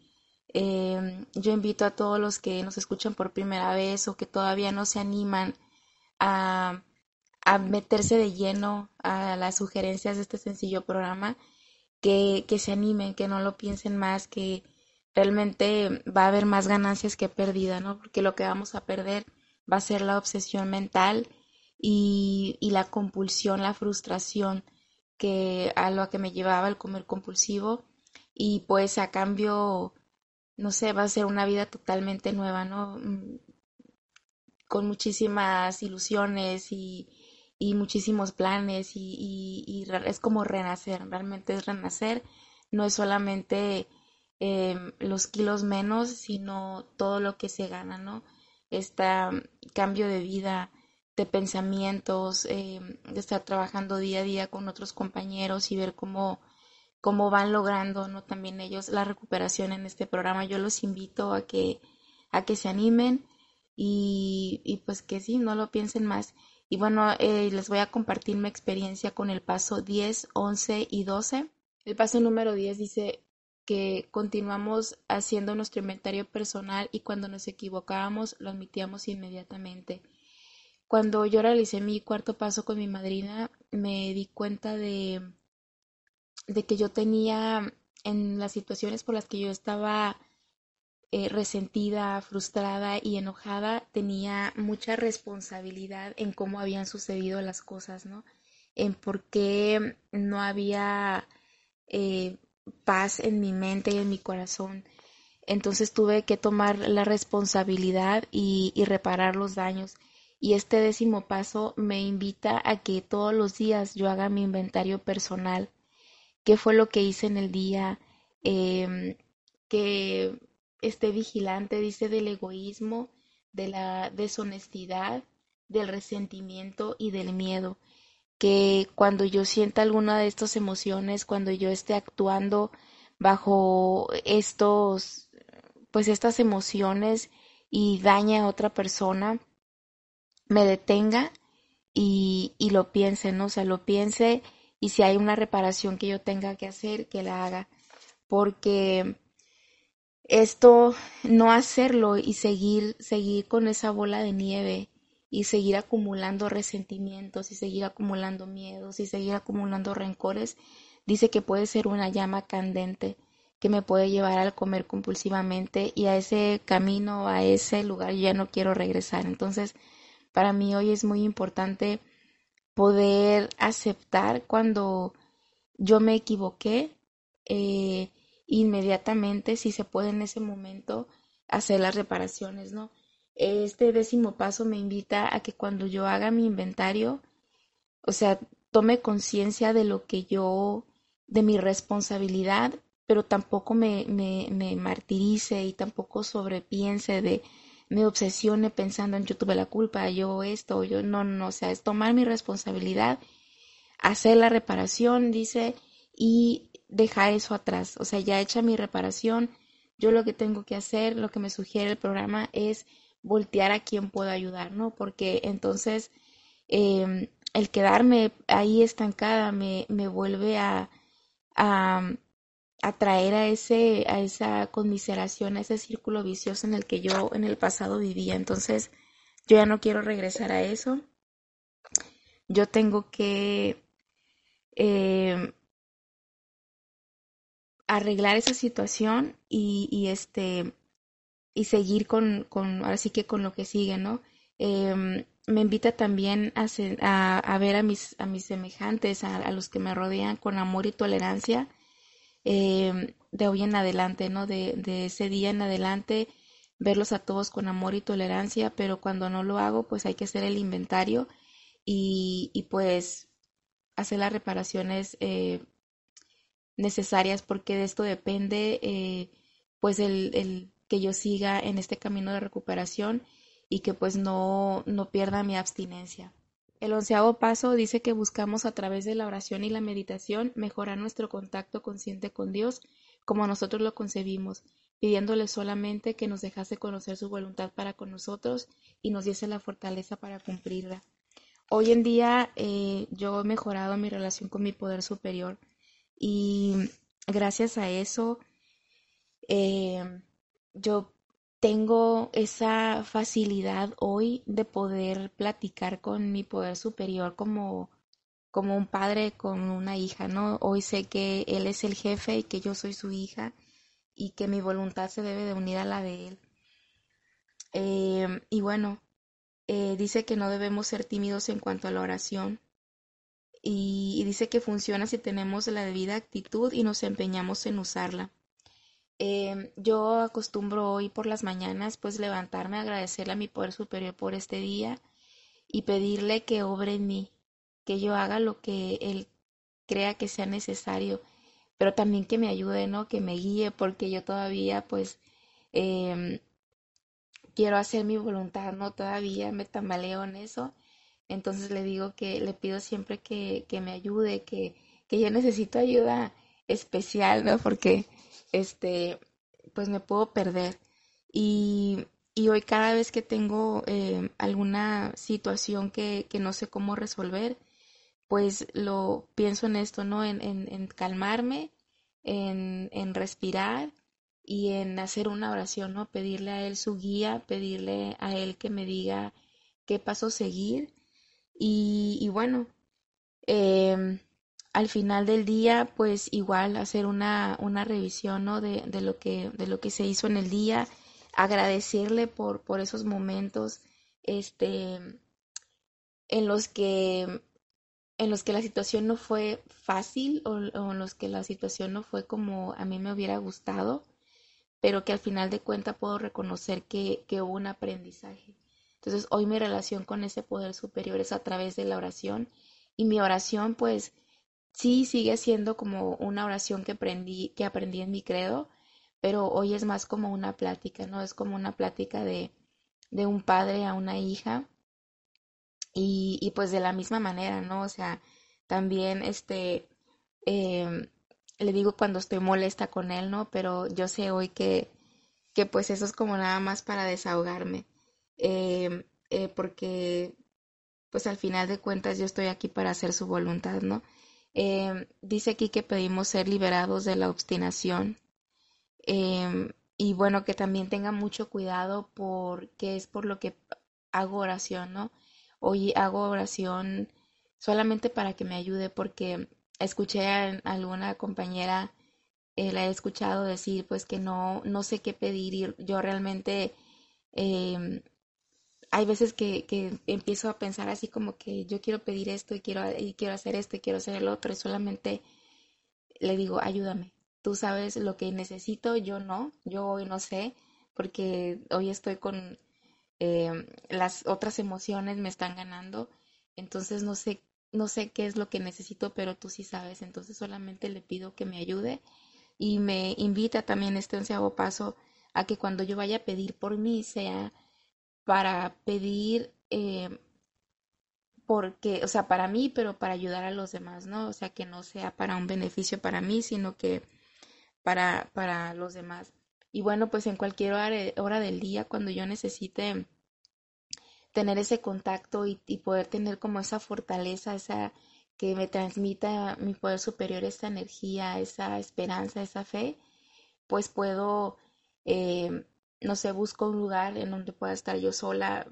Eh, yo invito a todos los que nos escuchan por primera vez o que todavía no se animan a, meterse de lleno a las sugerencias de este sencillo programa, que, que se animen, que no lo piensen más, que realmente va a haber más ganancias que pérdida, ¿no? Porque lo que vamos a perder va a ser la obsesión mental y, la compulsión, la frustración que a lo que me llevaba el comer compulsivo y pues a cambio, no sé, va a ser una vida totalmente nueva, ¿no? Mm, con muchísimas ilusiones y, y muchísimos planes y, y, es como renacer, realmente es renacer, no es solamente em, los kilos menos, sino todo lo que se gana, ¿no? Este cambio de vida, de pensamientos, eh, de estar trabajando día a día con otros compañeros y ver cómo, cómo van logrando, ¿no? También ellos la recuperación en este programa. Yo los invito a que, a que se animen y, y pues que sí, no lo piensen más. Y bueno, eh, les voy a compartir mi experiencia con el paso 10, 11 y 12. El paso número 10 dice que continuamos haciendo nuestro inventario personal y cuando nos equivocábamos lo admitíamos inmediatamente. Cuando yo realicé mi cuarto paso con mi madrina, me di cuenta de que yo tenía en las situaciones por las que yo estaba eh, resentida, frustrada y enojada, tenía mucha responsabilidad en cómo habían sucedido las cosas, ¿no? En por qué no había eh, paz en mi mente y en mi corazón. Entonces tuve que tomar la responsabilidad y reparar los daños. Y este décimo paso me invita a que todos los días yo haga mi inventario personal qué fue lo que hice en el día, em, que esté vigilante, dice, del egoísmo, de la deshonestidad, del resentimiento y del miedo. Que cuando yo sienta alguna de estas emociones, cuando yo esté actuando bajo estos, pues estas emociones y daña a otra persona, me detenga y, y lo piense, ¿no? O sea, lo piense y si hay una reparación que yo tenga que hacer, que la haga, porque esto, no hacerlo y seguir, seguir con esa bola de nieve y seguir acumulando resentimientos y seguir acumulando miedos y seguir acumulando rencores, dice que puede ser una llama candente que me puede llevar al comer compulsivamente y a ese camino, a ese lugar yo ya no quiero regresar. Entonces, para mí hoy es muy importante poder aceptar cuando yo me equivoqué, eh, inmediatamente, si se puede en ese momento, hacer las reparaciones, ¿no? Este décimo paso me invita a que cuando yo haga mi inventario, o sea, tome conciencia de lo que yo, de mi responsabilidad, pero tampoco me, me, me martirice y tampoco sobrepiense de, me obsesione pensando en yo tuve la culpa, yo esto, yo no, no, o sea, es tomar mi responsabilidad, hacer la reparación, dice, y dejar eso atrás. O sea, ya hecha mi reparación, yo lo que tengo que hacer, lo que me sugiere el programa es voltear a quien puedo ayudar, ¿no? Porque entonces em, el quedarme ahí estancada me, me vuelve a, a, atraer a ese a esa conmiseración, a ese círculo vicioso en el que yo en el pasado vivía. Entonces, yo ya no quiero regresar a eso. Yo tengo que eh, arreglar esa situación y, y, este y seguir con, con que con lo que sigue, ¿no? Em, me invita también a, a, ver a mis, a mis semejantes, a los que me rodean con amor y tolerancia Em, de hoy en adelante, ¿no? De, de ese día en adelante, verlos a todos con amor y tolerancia, pero cuando no lo hago, pues hay que hacer el inventario y, y pues hacer las reparaciones eh, necesarias porque de esto depende eh, pues el, el, que yo siga en este camino de recuperación y que pues no, no pierda mi abstinencia. El onceavo paso dice que buscamos a través de la oración y la meditación mejorar nuestro contacto consciente con Dios como nosotros lo concebimos, pidiéndole solamente que nos dejase conocer su voluntad para con nosotros y nos diese la fortaleza para cumplirla. Hoy en día eh, yo he mejorado mi relación con mi poder superior y gracias a eso eh, yo tengo esa facilidad hoy de poder platicar con mi poder superior como, como un padre con una hija, ¿no? Hoy sé que él es el jefe y que yo soy su hija y que mi voluntad se debe de unir a la de él. Eh, y bueno, eh, dice que no debemos ser tímidos en cuanto a la oración y, y dice que funciona si tenemos la debida actitud y nos empeñamos en usarla. Eh, yo acostumbro hoy por las mañanas pues levantarme, agradecerle a mi poder superior por este día y pedirle que obre en mí, que yo haga lo que él crea que sea necesario, pero también que me ayude, ¿no? Que me guíe, porque yo todavía pues eh, quiero hacer mi voluntad, ¿no? Todavía me tambaleo en eso. Entonces le digo que le pido siempre que, que me ayude, que, que yo necesito ayuda especial, ¿no? Porque, este, pues me puedo perder. Y, y hoy cada vez que tengo eh, alguna situación que, que, no sé cómo resolver, pues lo pienso en esto, ¿no? En, en, en calmarme, en, en respirar y en hacer una oración, ¿no? Pedirle a Él su guía, pedirle a Él que me diga qué paso seguir. Y, y bueno, eh, al final del día, pues igual hacer una, una revisión, ¿no? De, de, lo que, de lo que se hizo en el día, agradecerle por, por esos momentos, este, en los que en los que la situación no fue fácil o, en los que la situación no fue como a mí me hubiera gustado, pero que al final de cuentas puedo reconocer que, que hubo un aprendizaje. Entonces hoy mi relación con ese poder superior es a través de la oración y mi oración pues sí sigue siendo como una oración que aprendí, que aprendí en mi credo, pero hoy es más como una plática, ¿no? Es como una plática de, de un padre a una hija y, y pues de la misma manera, ¿no? O sea, también este... Eh, le digo cuando estoy molesta con él, ¿no? Pero yo sé hoy que, que pues eso es como nada más para desahogarme, eh, eh, porque pues al final de cuentas yo estoy aquí para hacer su voluntad, ¿no? Eh, dice aquí que pedimos ser liberados de la obstinación y bueno, que también tenga mucho cuidado porque es por lo que hago oración, ¿no? Hoy hago oración solamente para que me ayude porque escuché a alguna compañera, eh, la he escuchado decir pues que no, no sé qué pedir y yo realmente eh, hay veces que, que, empiezo a pensar así como que yo quiero pedir esto y quiero, y quiero hacer esto y quiero hacer el otro y solamente le digo ayúdame, tú sabes lo que necesito, yo no, yo hoy no sé porque hoy estoy con eh, las otras emociones me están ganando, entonces no sé no sé qué es lo que necesito, pero tú sí sabes, entonces solamente le pido que me ayude y me invita también este onceavo paso a que cuando yo vaya a pedir por mí sea para pedir eh, porque, o sea, para mí, pero para ayudar a los demás, ¿no? O sea, que no sea para un beneficio para mí, sino que para, para los demás. Y bueno, pues en cualquier hora, del día, cuando yo necesite tener ese contacto y, y, poder tener como esa fortaleza, esa que me transmita mi poder superior, esa energía, esa esperanza, esa fe, pues puedo, eh, no sé, busco un lugar en donde pueda estar yo sola.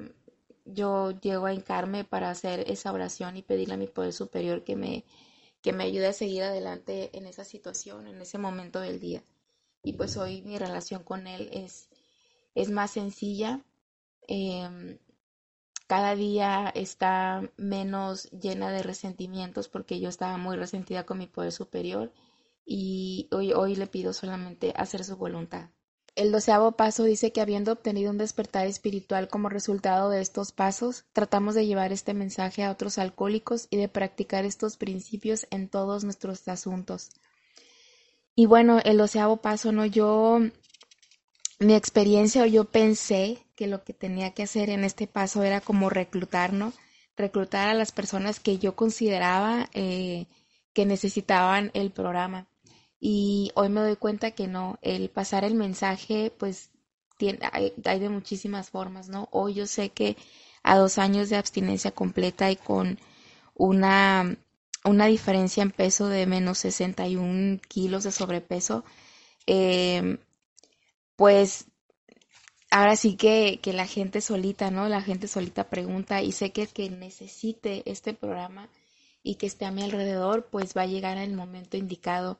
Yo llego a hincarme para hacer esa oración y pedirle a mi poder superior que me, que me ayude a seguir adelante en esa situación, en ese momento del día. Y pues hoy mi relación con él es, es más sencilla. Eh, cada día está menos llena de resentimientos porque yo estaba muy resentida con mi poder superior y hoy, hoy le pido solamente hacer su voluntad. El doceavo paso dice que habiendo obtenido un despertar espiritual como resultado de estos pasos, tratamos de llevar este mensaje a otros alcohólicos y de practicar estos principios en todos nuestros asuntos. Y bueno, el doceavo paso, ¿no? Yo, mi experiencia o yo pensé que lo que tenía que hacer en este paso era como reclutar, ¿no? Reclutar a las personas que yo consideraba eh, que necesitaban el programa. Y hoy me doy cuenta que no, el pasar el mensaje, pues tiene, hay, hay de muchísimas formas, ¿no? Hoy yo sé que a dos años de abstinencia completa y con una, una diferencia en peso de menos 61 kilos de sobrepeso, eh, pues ahora sí que, que la gente solita, ¿no? La gente solita pregunta y sé que que necesite este programa y que esté a mi alrededor, pues va a llegar el momento indicado.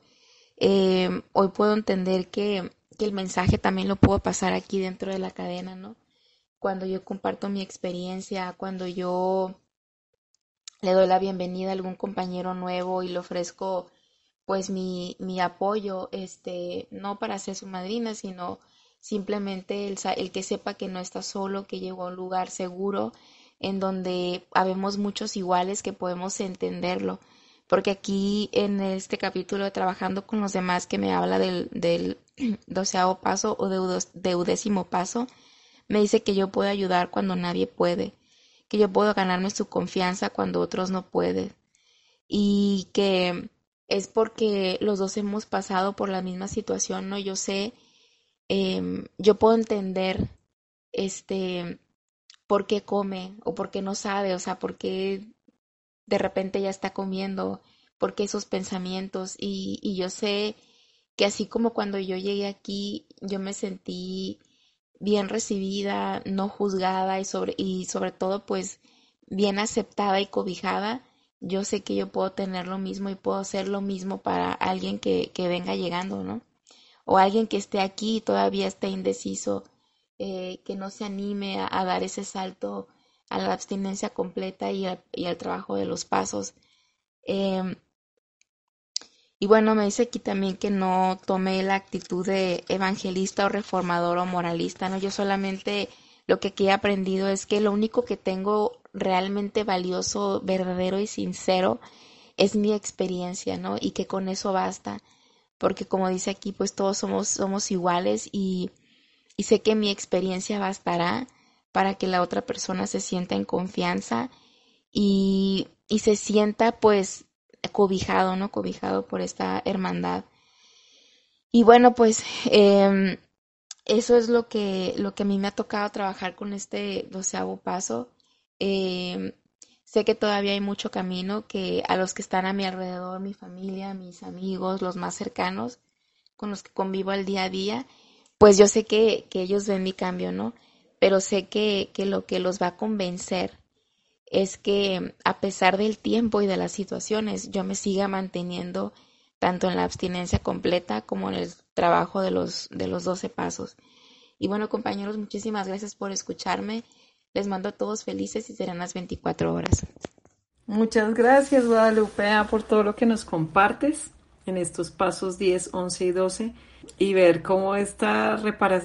Eh, hoy puedo entender que, que el mensaje también lo puedo pasar aquí dentro de la cadena, ¿no? Cuando yo comparto mi experiencia, cuando yo le doy la bienvenida a algún compañero nuevo y le ofrezco pues mi, mi apoyo, este, no para ser su madrina, sino simplemente el, el, que sepa que no está solo, que llegó a un lugar seguro en donde habemos muchos iguales que podemos entenderlo. Porque aquí en este capítulo de Trabajando con los demás que me habla del, <clears throat> doceavo paso o deudécimo paso, me dice que yo puedo ayudar cuando nadie puede, que yo puedo ganarme su confianza cuando otros no pueden y que es porque los dos hemos pasado por la misma situación, ¿no? Yo sé, em, yo puedo entender, este, por qué come o por qué no sabe, o sea, por qué de repente ya está comiendo, por qué esos pensamientos y, y yo sé que así como cuando yo llegué aquí, yo me sentí bien recibida, no juzgada y sobre, y sobre todo pues bien aceptada y cobijada, yo sé que yo puedo tener lo mismo y puedo hacer lo mismo para alguien que, que venga llegando, ¿no? O alguien que esté aquí y todavía esté indeciso, eh, que no se anime a, dar ese salto a la abstinencia completa y, y al trabajo de los pasos. Em, y bueno, me dice aquí también que no tome la actitud de evangelista o reformador o moralista, ¿no? Yo solamente lo que aquí he aprendido es que lo único que tengo realmente valioso, verdadero y sincero es mi experiencia, ¿no? Y que con eso basta, porque como dice aquí, pues todos somos, somos iguales y, y sé que mi experiencia bastará para que la otra persona se sienta en confianza y, y se sienta pues cobijado, ¿no? Cobijado por esta hermandad. Y bueno, pues eh, eso es lo que, lo que a mí me ha tocado trabajar con este doceavo paso. Eh, sé que todavía hay mucho camino, que a los que están a mi alrededor, mi familia, mis amigos, los más cercanos, con los que convivo al día a día, pues yo sé que, que ellos ven mi cambio, ¿no? Pero sé que, que lo que los va a convencer es que a pesar del tiempo y de las situaciones, yo me siga manteniendo tanto en la abstinencia completa como en el trabajo de los, de los 12 pasos. Y bueno, compañeros, muchísimas gracias por escucharme. Les mando a todos felices y serán las 24 horas. Muchas gracias, Guadalupe, por todo lo que nos compartes en estos pasos 10, 11 y 12 y ver cómo esta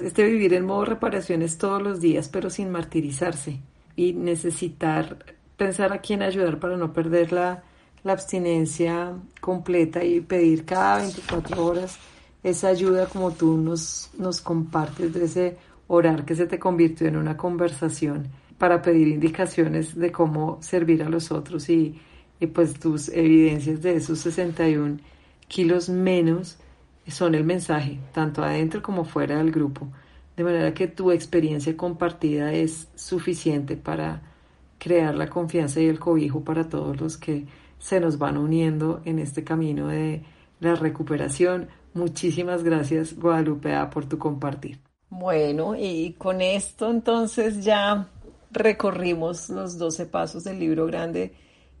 este vivir en modo reparaciones todos los días, pero sin martirizarse y necesitar pensar a quién ayudar para no perder la, la abstinencia completa y pedir cada 24 horas esa ayuda como tú nos, nos compartes de ese orar que se te convirtió en una conversación para pedir indicaciones de cómo servir a los otros y, y pues tus evidencias de esos 61 kilos menos son el mensaje, tanto adentro como fuera del grupo. De manera que tu experiencia compartida es suficiente para crear la confianza y el cobijo para todos los que se nos van uniendo en este camino de la recuperación. Muchísimas gracias, Guadalupe, por tu compartir. Bueno, y con esto entonces ya recorrimos los 12 pasos del libro grande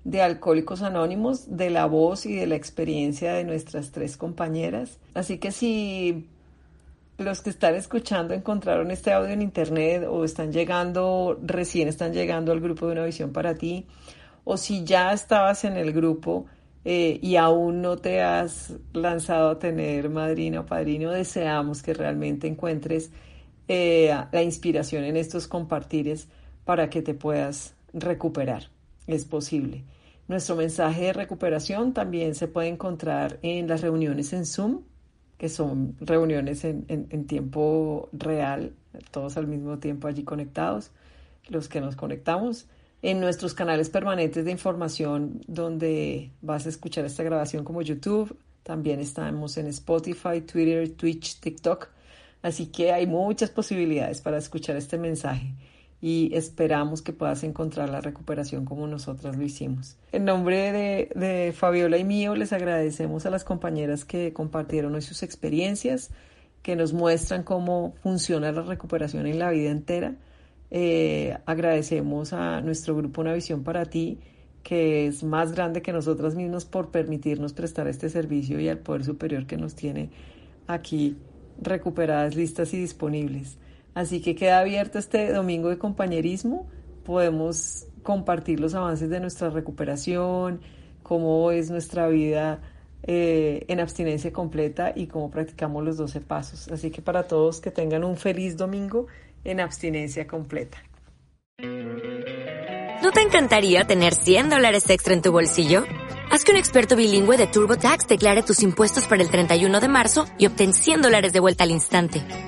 de Alcohólicos Anónimos, de la voz y de la experiencia de nuestras tres compañeras. Así que si los que están escuchando encontraron este audio en internet o están llegando, recién están llegando al grupo de Una Visión para ti, o si ya estabas en el grupo eh, y aún no te has lanzado a tener madrina o padrino, deseamos que realmente encuentres eh, la inspiración en estos compartires para que te puedas recuperar. Es posible. Nuestro mensaje de recuperación también se puede encontrar en las reuniones en Zoom, que son reuniones en, en tiempo real, todos al mismo tiempo allí conectados, los que nos conectamos en nuestros canales permanentes de información donde vas a escuchar esta grabación como YouTube. También estamos en Spotify, Twitter, Twitch, TikTok. Así que hay muchas posibilidades para escuchar este mensaje y esperamos que puedas encontrar la recuperación como nosotras lo hicimos. En nombre de, de Fabiola y mío, les agradecemos a las compañeras que compartieron hoy sus experiencias, que nos muestran cómo funciona la recuperación en la vida entera eh, agradecemos a nuestro grupo Una Visión para ti, que es más grande que nosotras mismos por permitirnos prestar este servicio y al Poder Superior que nos tiene aquí recuperadas, listas y disponibles. Así que queda abierto este domingo de compañerismo. Podemos compartir los avances de nuestra recuperación, cómo es nuestra vida eh, en abstinencia completa y cómo practicamos los 12 pasos. Así que para todos que tengan un feliz domingo en abstinencia completa. ¿No te encantaría tener 100 dólares extra en tu bolsillo? Haz que un experto bilingüe de TurboTax declare tus impuestos para el 31 de marzo y obtén 100 dólares de vuelta al instante.